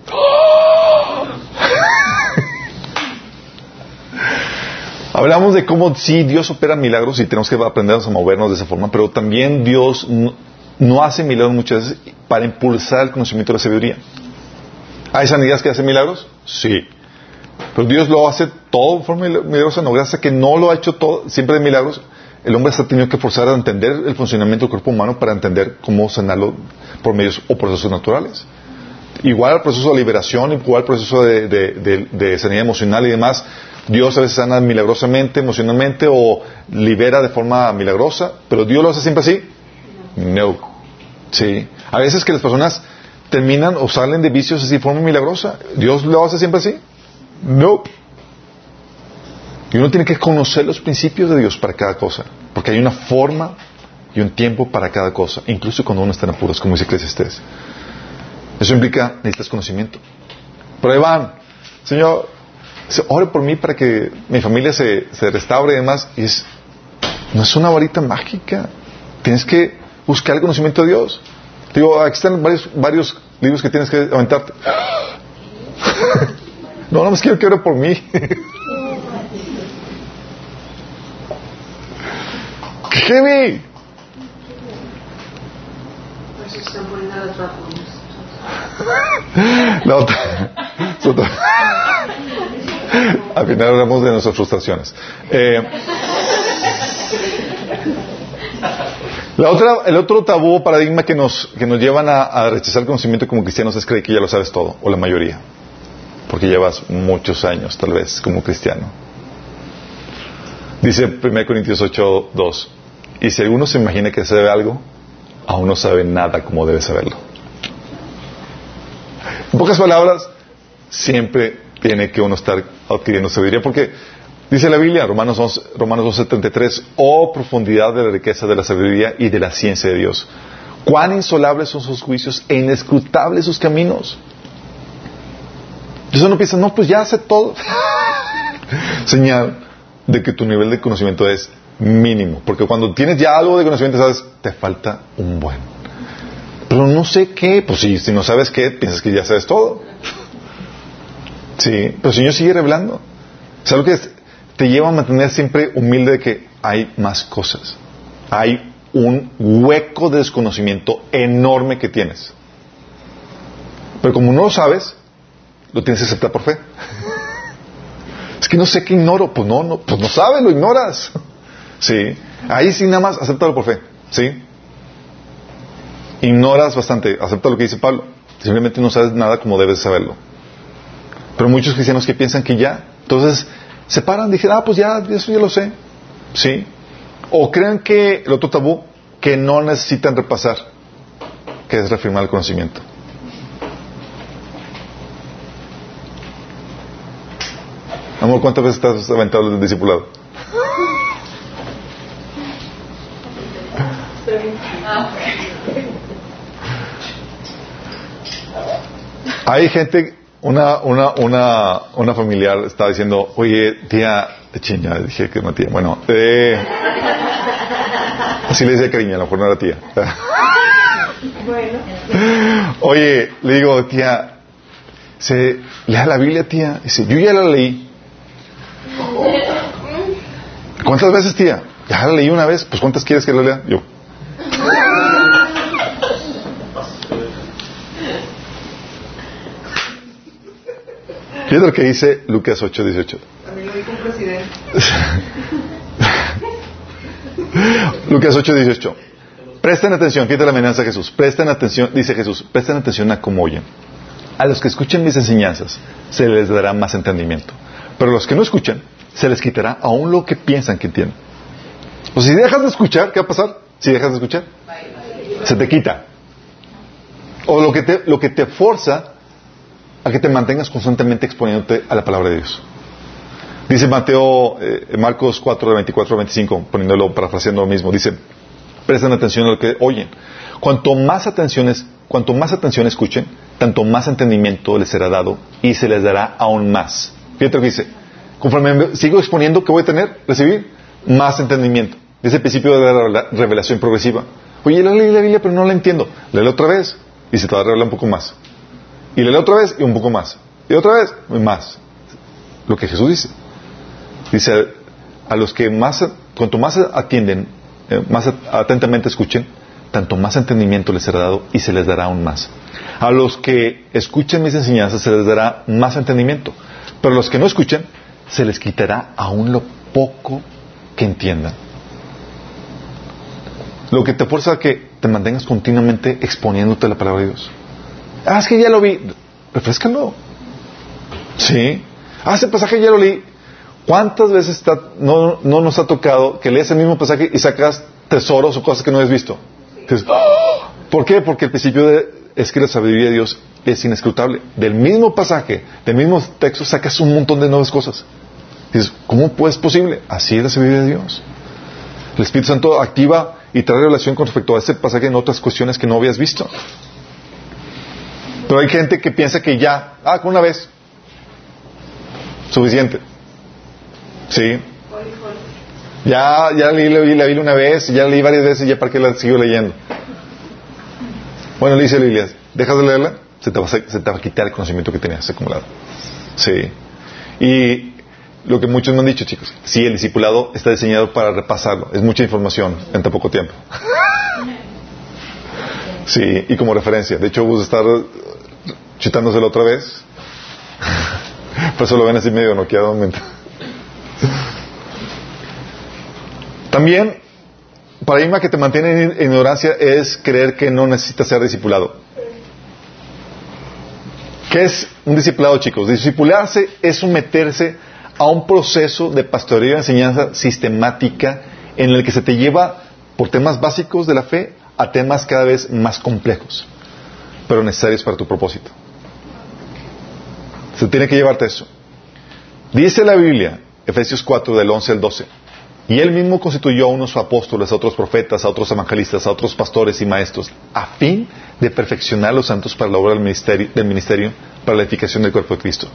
Hablamos de cómo sí, Dios opera milagros y tenemos que aprender a movernos de esa forma, pero también Dios no, hace milagros muchas veces para impulsar el conocimiento de la sabiduría. ¿Hay sanidades que hacen milagros? Sí. Pero Dios lo hace todo de forma milagrosa, no gracias a que no lo ha hecho todo, siempre de milagros. El hombre se ha tenido que forzar a entender el funcionamiento del cuerpo humano para entender cómo sanarlo por medios o procesos naturales. Igual al proceso de liberación, igual al proceso de, sanidad emocional y demás, Dios a veces sana milagrosamente, emocionalmente o libera de forma milagrosa, pero Dios lo hace siempre así. No. Sí. A veces que las personas terminan o salen de vicios así de forma milagrosa. Dios lo hace siempre así. No. Y uno tiene que conocer los principios de Dios para cada cosa, porque hay una forma y un tiempo para cada cosa, incluso cuando uno está en apuros, como dice Eclesiastes. Eso implica, necesitas conocimiento. Van, Señor, ore por mí para que mi familia se, se restaure y demás. Y es, no es una varita mágica. Tienes que buscar el conocimiento de Dios. Digo, aquí están varios, varios libros que tienes que aventarte. No, no más quiero que ore por mí. ¡Qué heavy! Otra- Al final hablamos de nuestras frustraciones. Eh, la otra, el otro tabú o paradigma que nos, que nos llevan a, a rechazar el conocimiento como cristianos es creer que ya lo sabes todo, o la mayoría. Porque llevas muchos años, tal vez, como cristiano. Dice 1 Corintios 8, 2. Y si alguno se imagina que sabe algo, aún no sabe nada como debe saberlo. En pocas palabras, siempre tiene que uno estar adquiriendo sabiduría, porque dice la Biblia, Romanos 11, Romanos 11:33, oh profundidad de la riqueza de la sabiduría y de la ciencia de Dios. Cuán insolables son sus juicios e inescrutables sus caminos. Y uno piensa, no, pues ya sé todo. Señal de que tu nivel de conocimiento es mínimo, porque cuando tienes ya algo de conocimiento, sabes, te falta un buen. Pero no sé qué, pues si, si no sabes qué, piensas que ya sabes todo. Sí, pero el Señor sigue revelando. Es algo que es- te lleva a mantener siempre humilde de que hay más cosas. Hay un hueco de desconocimiento enorme que tienes. Pero como no lo sabes, lo tienes que aceptar por fe. Es que no sé qué ignoro. Pues no, no, pues no sabes, lo ignoras. Sí. Ahí sí nada más, acéptalo por fe. Sí. Ignoras bastante, acepta lo que dice Pablo. Simplemente no sabes nada como debes saberlo. Pero muchos cristianos que piensan que ya, entonces se paran, dicen, ah, pues ya, eso ya lo sé. ¿Sí? O creen que el otro tabú, que no necesitan repasar, que es reafirmar el conocimiento. Amor, ¿cuántas veces estás aventado el discipulado? Hay gente, una, una, una, una familiar estaba diciendo, oye, tía, chinga, dije que no tía, bueno, eh, así le decía cariño, a lo mejor no era tía. Bueno. Oye, le digo, tía, se lea la Biblia, tía. Dice, yo ya la leí. ¿Cuántas veces, tía? Ya la leí una vez, pues ¿cuántas quieres que la lea? Yo. Fíjate lo que dice Lucas 8, 18. También lo dijo un presidente. Lucas 8, 18. Presten atención, fíjate la amenaza de Jesús. Presten atención, dice Jesús, presten atención a cómo oyen. A los que escuchen mis enseñanzas se les dará más entendimiento. Pero a los que no escuchan, se les quitará aún lo que piensan que entienden. O sea, si dejas de escuchar, ¿qué va a pasar? Si dejas de escuchar, se te quita. O lo que te, lo que te forza a que te mantengas constantemente exponiéndote a la palabra de Dios. Dice Mateo, eh, Marcos 4, de 24 a 25, poniéndolo, parafraseando lo mismo, dice, presten atención a lo que oyen. Cuanto más atención, es- cuanto más atención escuchen, tanto más entendimiento les será dado y se les dará aún más. Fíjate lo que dice, conforme me sigo exponiendo, ¿qué voy a tener? Recibir más entendimiento. Es el principio de la revela- revelación progresiva. Oye, la leí la Biblia, pero no la entiendo. Léela otra vez y se te va a revelar un poco más. Y léela otra vez y un poco más. Y otra vez y más. Lo que Jesús dice. Dice, a los que más, cuanto más atienden, eh, más atentamente escuchen, tanto más entendimiento les será dado y se les dará aún más. A los que escuchen mis enseñanzas se les dará más entendimiento, pero a los que no escuchen se les quitará aún lo poco que entiendan. Lo que te fuerza a que te mantengas continuamente exponiéndote la palabra de Dios. Ah, que ya lo vi. Refrescalo. Sí. Ah, ese pasaje ya lo leí. ¿Cuántas veces está- no, no nos ha tocado que lees el mismo pasaje y sacas tesoros o cosas que no has visto? "Ah". ¿Por qué? Porque el principio de, es que la sabiduría de Dios es inescrutable. Del mismo pasaje, del mismo texto, sacas un montón de nuevas cosas. Dices, ¿cómo pues posible? Así es la sabiduría de Dios. El Espíritu Santo activa y trae relación con respecto a ese pasaje en otras cuestiones que no habías visto. Pero hay gente que piensa que ya, ah, con una vez, suficiente. Sí. Ya, ya leí la, la una vez, ya leí varias veces, ya para qué la sigo leyendo. Bueno, le dice Lilias, dejas de leerla, se te va a quitar el conocimiento que tenías acumulado. Sí. Y lo que muchos me han dicho, chicos. Sí, el discipulado está diseñado para repasarlo. Es mucha información en tan poco tiempo. Sí, y como referencia. De hecho, vos estar chutándoselo otra vez. Por eso lo ven así medio noqueado. También, paradigma que te mantiene en ignorancia es creer que no necesitas ser discipulado. ¿Qué es un discipulado, chicos? Discipularse es someterse a un proceso de pastoreo y enseñanza sistemática en el que se te lleva por temas básicos de la fe a temas cada vez más complejos, pero necesarios para tu propósito. Se tiene que llevarte eso. Dice la Biblia, Efesios 4, del 11 al 12, y él mismo constituyó a unos apóstoles, a otros profetas, a otros evangelistas, a otros pastores y maestros, a fin de perfeccionar a los santos para la obra del ministerio, del ministerio, para la edificación del cuerpo de Cristo.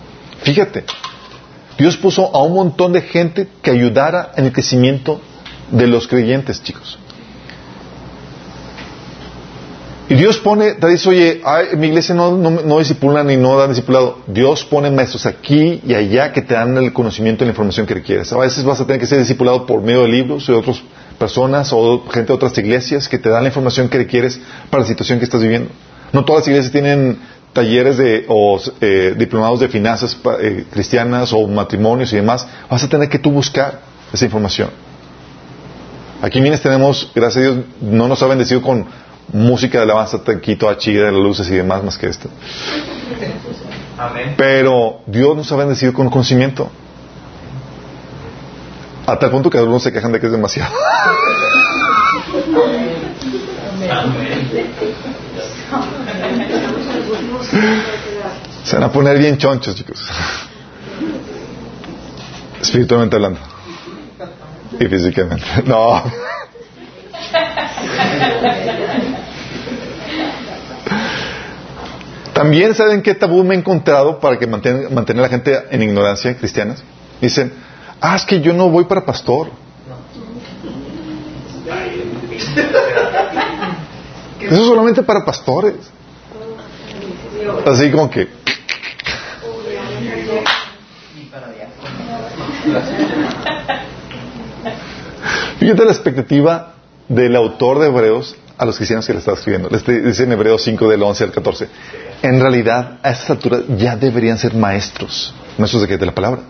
Fíjate, Dios puso a un montón de gente que ayudara en el crecimiento de los creyentes, chicos. Y Dios pone, te dice, oye, mi iglesia no, no, no ni no da discipulado. Dios pone maestros aquí y allá que te dan el conocimiento y la información que requieres. A veces vas a tener que ser discipulado por medio de libros de otras personas o gente de otras iglesias que te dan la información que requieres para la situación que estás viviendo. No todas las iglesias tienen talleres de, o eh, diplomados de finanzas eh, cristianas o matrimonios y demás. Vas a tener que tú buscar esa información. Aquí en tenemos, gracias a Dios, no nos ha bendecido con música de alabanza tanquito a chida de las luces y demás más que esto. Pero Dios nos ha bendecido con conocimiento. A tal punto que algunos se quejan de que es demasiado. Se van a poner bien chonchos, chicos. Espiritualmente hablando. Y físicamente. No. También saben qué tabú me he encontrado para que mantener, a la gente en ignorancia cristianas. Dicen, ah, es que yo no voy para pastor. Eso es solamente para pastores. Así como que... Fíjate la expectativa del autor de Hebreos a los cristianos que le está escribiendo. Les dice en Hebreos 5 del 11 al 14. En realidad, a estas alturas ya deberían ser maestros, maestros de, qué? de la palabra.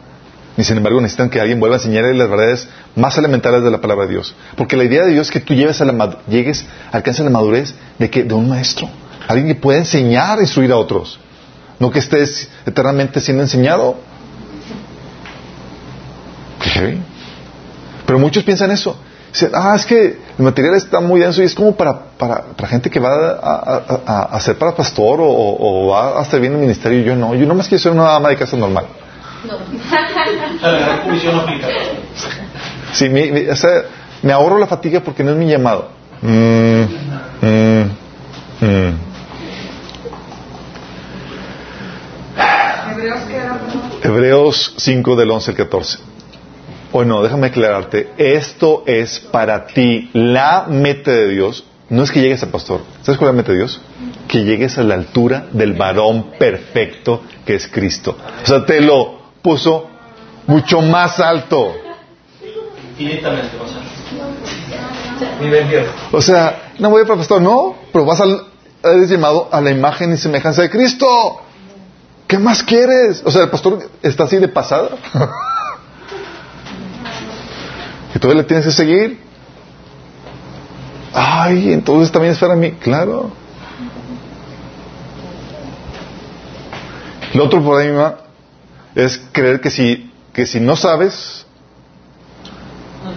Y sin embargo necesitan que alguien vuelva a enseñarles las verdades más elementales de la palabra de Dios. Porque la idea de Dios es que tú lleves a la, llegues, alcances la madurez de, que, de un maestro. Alguien que pueda enseñar, e instruir a otros. No que estés eternamente siendo enseñado. Pero muchos piensan eso ah, es que el material está muy denso y es como para, para, para gente que va a, a, ser para pastor o, va a bien en el ministerio. Y yo no, yo no más quiero ser una ama de casa normal. No. sí, me, o sea, me ahorro la fatiga porque no es mi llamado. Mm, mm, mm. Hebreos 5 del 11 al 14. O no, déjame aclararte, esto es para ti. La meta de Dios no es que llegues a pastor. ¿Sabes cuál es la meta de Dios? Que llegues a la altura del varón perfecto que es Cristo. O sea, te lo puso mucho más alto. Infinitamente más alto. O sea, no voy para pastor, no, pero vas al, eres llamado a la imagen y semejanza de Cristo. ¿Qué más quieres? O sea, el pastor está así de pasada. que todavía le tienes que seguir. Ay, entonces también es para mí. Claro. El otro problema es creer que si, que si no sabes,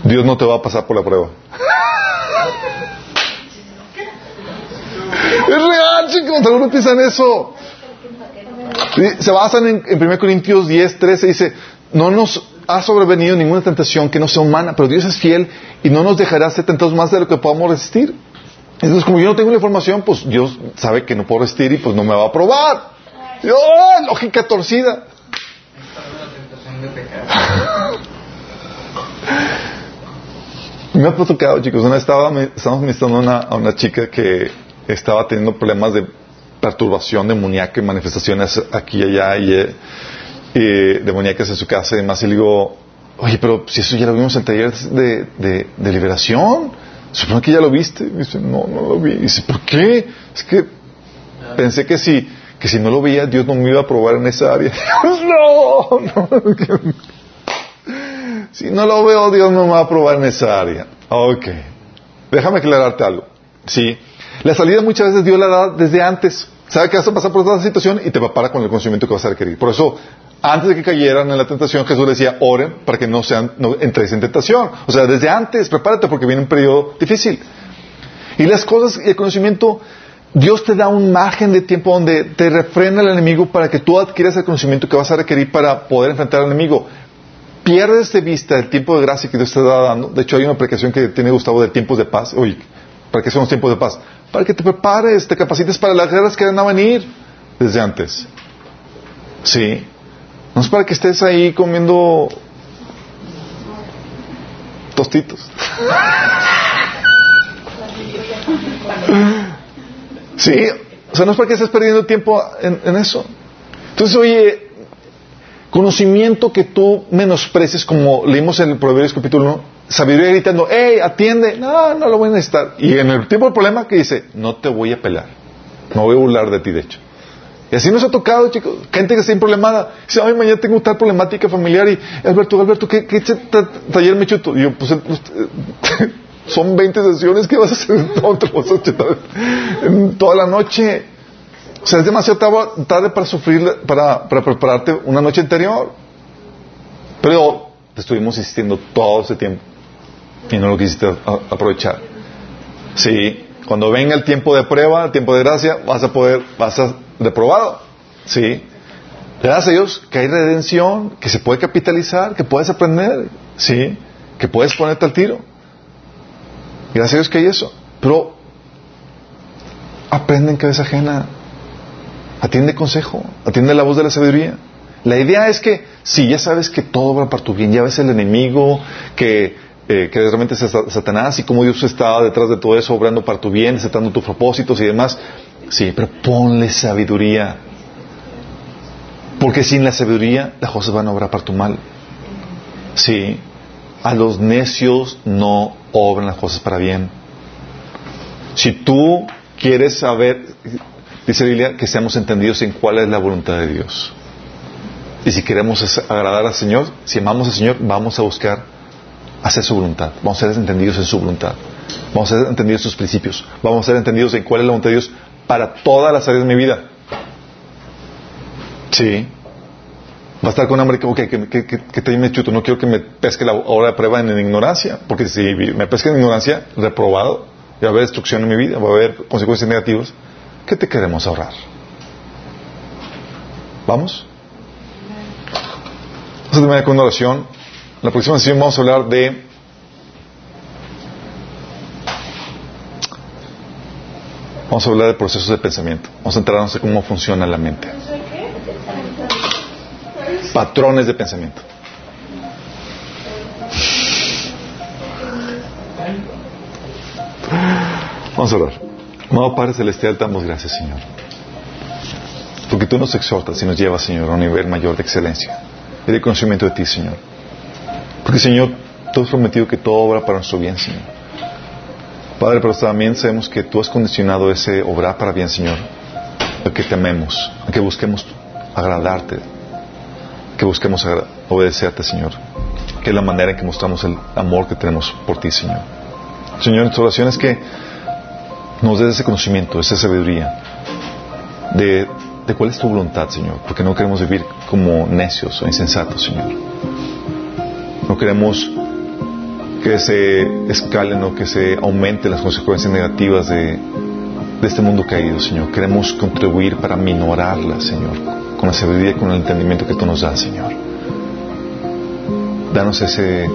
Dios no te va a pasar por la prueba. es real, chicos, algunos piensan eso. Se basan en, en 1 Corintios 10, 13, dice, no nos ha sobrevenido ninguna tentación que no sea humana, pero Dios es fiel y no nos dejará ser tentados más de lo que podamos resistir. Entonces, como yo no tengo la información, pues Dios sabe que no puedo resistir y pues no me va a probar. ¡Oh, lógica torcida! me ha tocado, chicos. Una estaba, estábamos ministrando a una chica que estaba teniendo problemas de perturbación demoníaca y manifestaciones aquí y allá. Y, eh, demoníacas en su casa y demás. Y le digo, oye, pero si eso ya lo vimos en el taller de, liberación, supongo que ya lo viste. Dice, no, no lo vi. Dice, ¿por qué? Es que pensé que si, que si no lo veía, Dios no me iba a probar en esa área. no, no. Si no lo veo, Dios no me va a probar en esa área. Ok. Déjame aclararte algo. Sí. La salida muchas veces Dios la da desde antes. Sabe que vas a pasar por esta situación y te prepara con el conocimiento que vas a requerir. Por eso, antes de que cayeran en la tentación, Jesús decía, oren para que no sean, no entréis en tentación. O sea, desde antes, prepárate porque viene un periodo difícil. Y las cosas y el conocimiento, Dios te da un margen de tiempo donde te refrena el enemigo para que tú adquieras el conocimiento que vas a requerir para poder enfrentar al enemigo. Pierdes de vista el tiempo de gracia que Dios te está dando. De hecho, hay una aplicación que tiene Gustavo de tiempos de paz. Oye, ¿para qué son los tiempos de paz? Para que te prepares, te capacites para las guerras que van a venir desde antes. Sí. No es para que estés ahí comiendo tostitos. Sí, o sea, no es para que estés perdiendo tiempo en, en eso. Entonces, oye, conocimiento que tú menosprecies, como leímos en el Proverbios capítulo 1, sabiduría gritando, ¡Ey, atiende! No, no lo voy a necesitar. Y en el tiempo del problema que dice, no te voy a pelar. No voy a burlar de ti, de hecho. Y así nos ha tocado, chicos. Gente que está problemada. Dice, ay, mañana tengo tal problemática familiar. Y, Alberto, Alberto, ¿qué, qué taller me chuto? Y yo, pues, son 20 sesiones que vas a hacer toda la noche. O sea, es demasiado tarde para sufrir, para, para prepararte una noche anterior. Pero estuvimos insistiendo todo ese tiempo y no lo quisiste aprovechar. Sí, cuando venga el tiempo de prueba, el tiempo de gracia, vas a poder, vas a reprobado. Sí. Gracias a Dios que hay redención, que se puede capitalizar, que puedes aprender, sí, que puedes ponerte al tiro. Gracias a Dios que hay eso. Pero aprende en cabeza ajena. Atiende consejo, atiende la voz de la sabiduría. La idea es que si ya sabes que todo va para tu bien, ya ves el enemigo, que, eh, que realmente es Satanás y cómo Dios está detrás de todo eso, obrando para tu bien, aceptando tus propósitos y demás, sí, pero ponle sabiduría. Porque sin la sabiduría las cosas van a obrar para tu mal. Sí, a los necios no obran las cosas para bien. Si tú quieres saber, dice Biblia, que seamos entendidos en cuál es la voluntad de Dios. Y si queremos agradar al Señor, si amamos al Señor, vamos a buscar hacer su voluntad. Vamos a ser entendidos en su voluntad. Vamos a ser entendidos en sus principios. Vamos a ser entendidos en cuál es la voluntad de Dios para todas las áreas de mi vida. Sí. Va a estar con hambre que, que, que, que, te me chuto. No quiero que me pesque la hora de prueba en, ignorancia. Porque si me pesque en ignorancia, reprobado, va a haber destrucción en mi vida, va a haber consecuencias negativas. ¿Qué te queremos ahorrar? ¿Vamos? A terminar una oración. La próxima sesión vamos a hablar de Vamos a hablar de procesos de pensamiento. Vamos a enterarnos en cómo funciona la mente. Patrones de pensamiento. Vamos a orar. Amado Padre Celestial, damos gracias, Señor. Porque tú nos exhortas y nos llevas, Señor, a un nivel mayor de excelencia y de conocimiento de ti, Señor. Porque, Señor, tú has prometido que todo obra para nuestro bien, Señor. Padre, pero también sabemos que tú has condicionado ese obrar para bien, Señor, a que te amemos, a que busquemos agradarte, que busquemos obedecerte, Señor, que es la manera en que mostramos el amor que tenemos por ti, Señor. Señor, nuestra oración es que nos des ese conocimiento, esa sabiduría de cuál es tu voluntad, Señor, porque no queremos vivir como necios o insensatos, Señor. No queremos que se escalen o que se aumenten las consecuencias negativas de, este mundo caído, Señor. Queremos contribuir para minorarlas, Señor, con la sabiduría y con el entendimiento que tú nos das, Señor. Danos ese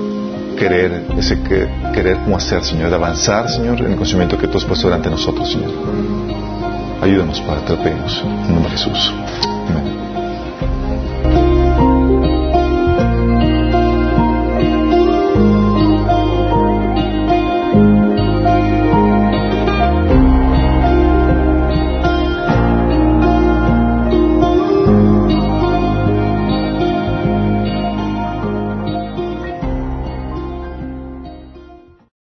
querer, ese querer como hacer, Señor, de avanzar, Señor, en el conocimiento que tú has puesto delante de nosotros, Señor. Ayúdanos, para te lo pedimos. En nombre de Jesús.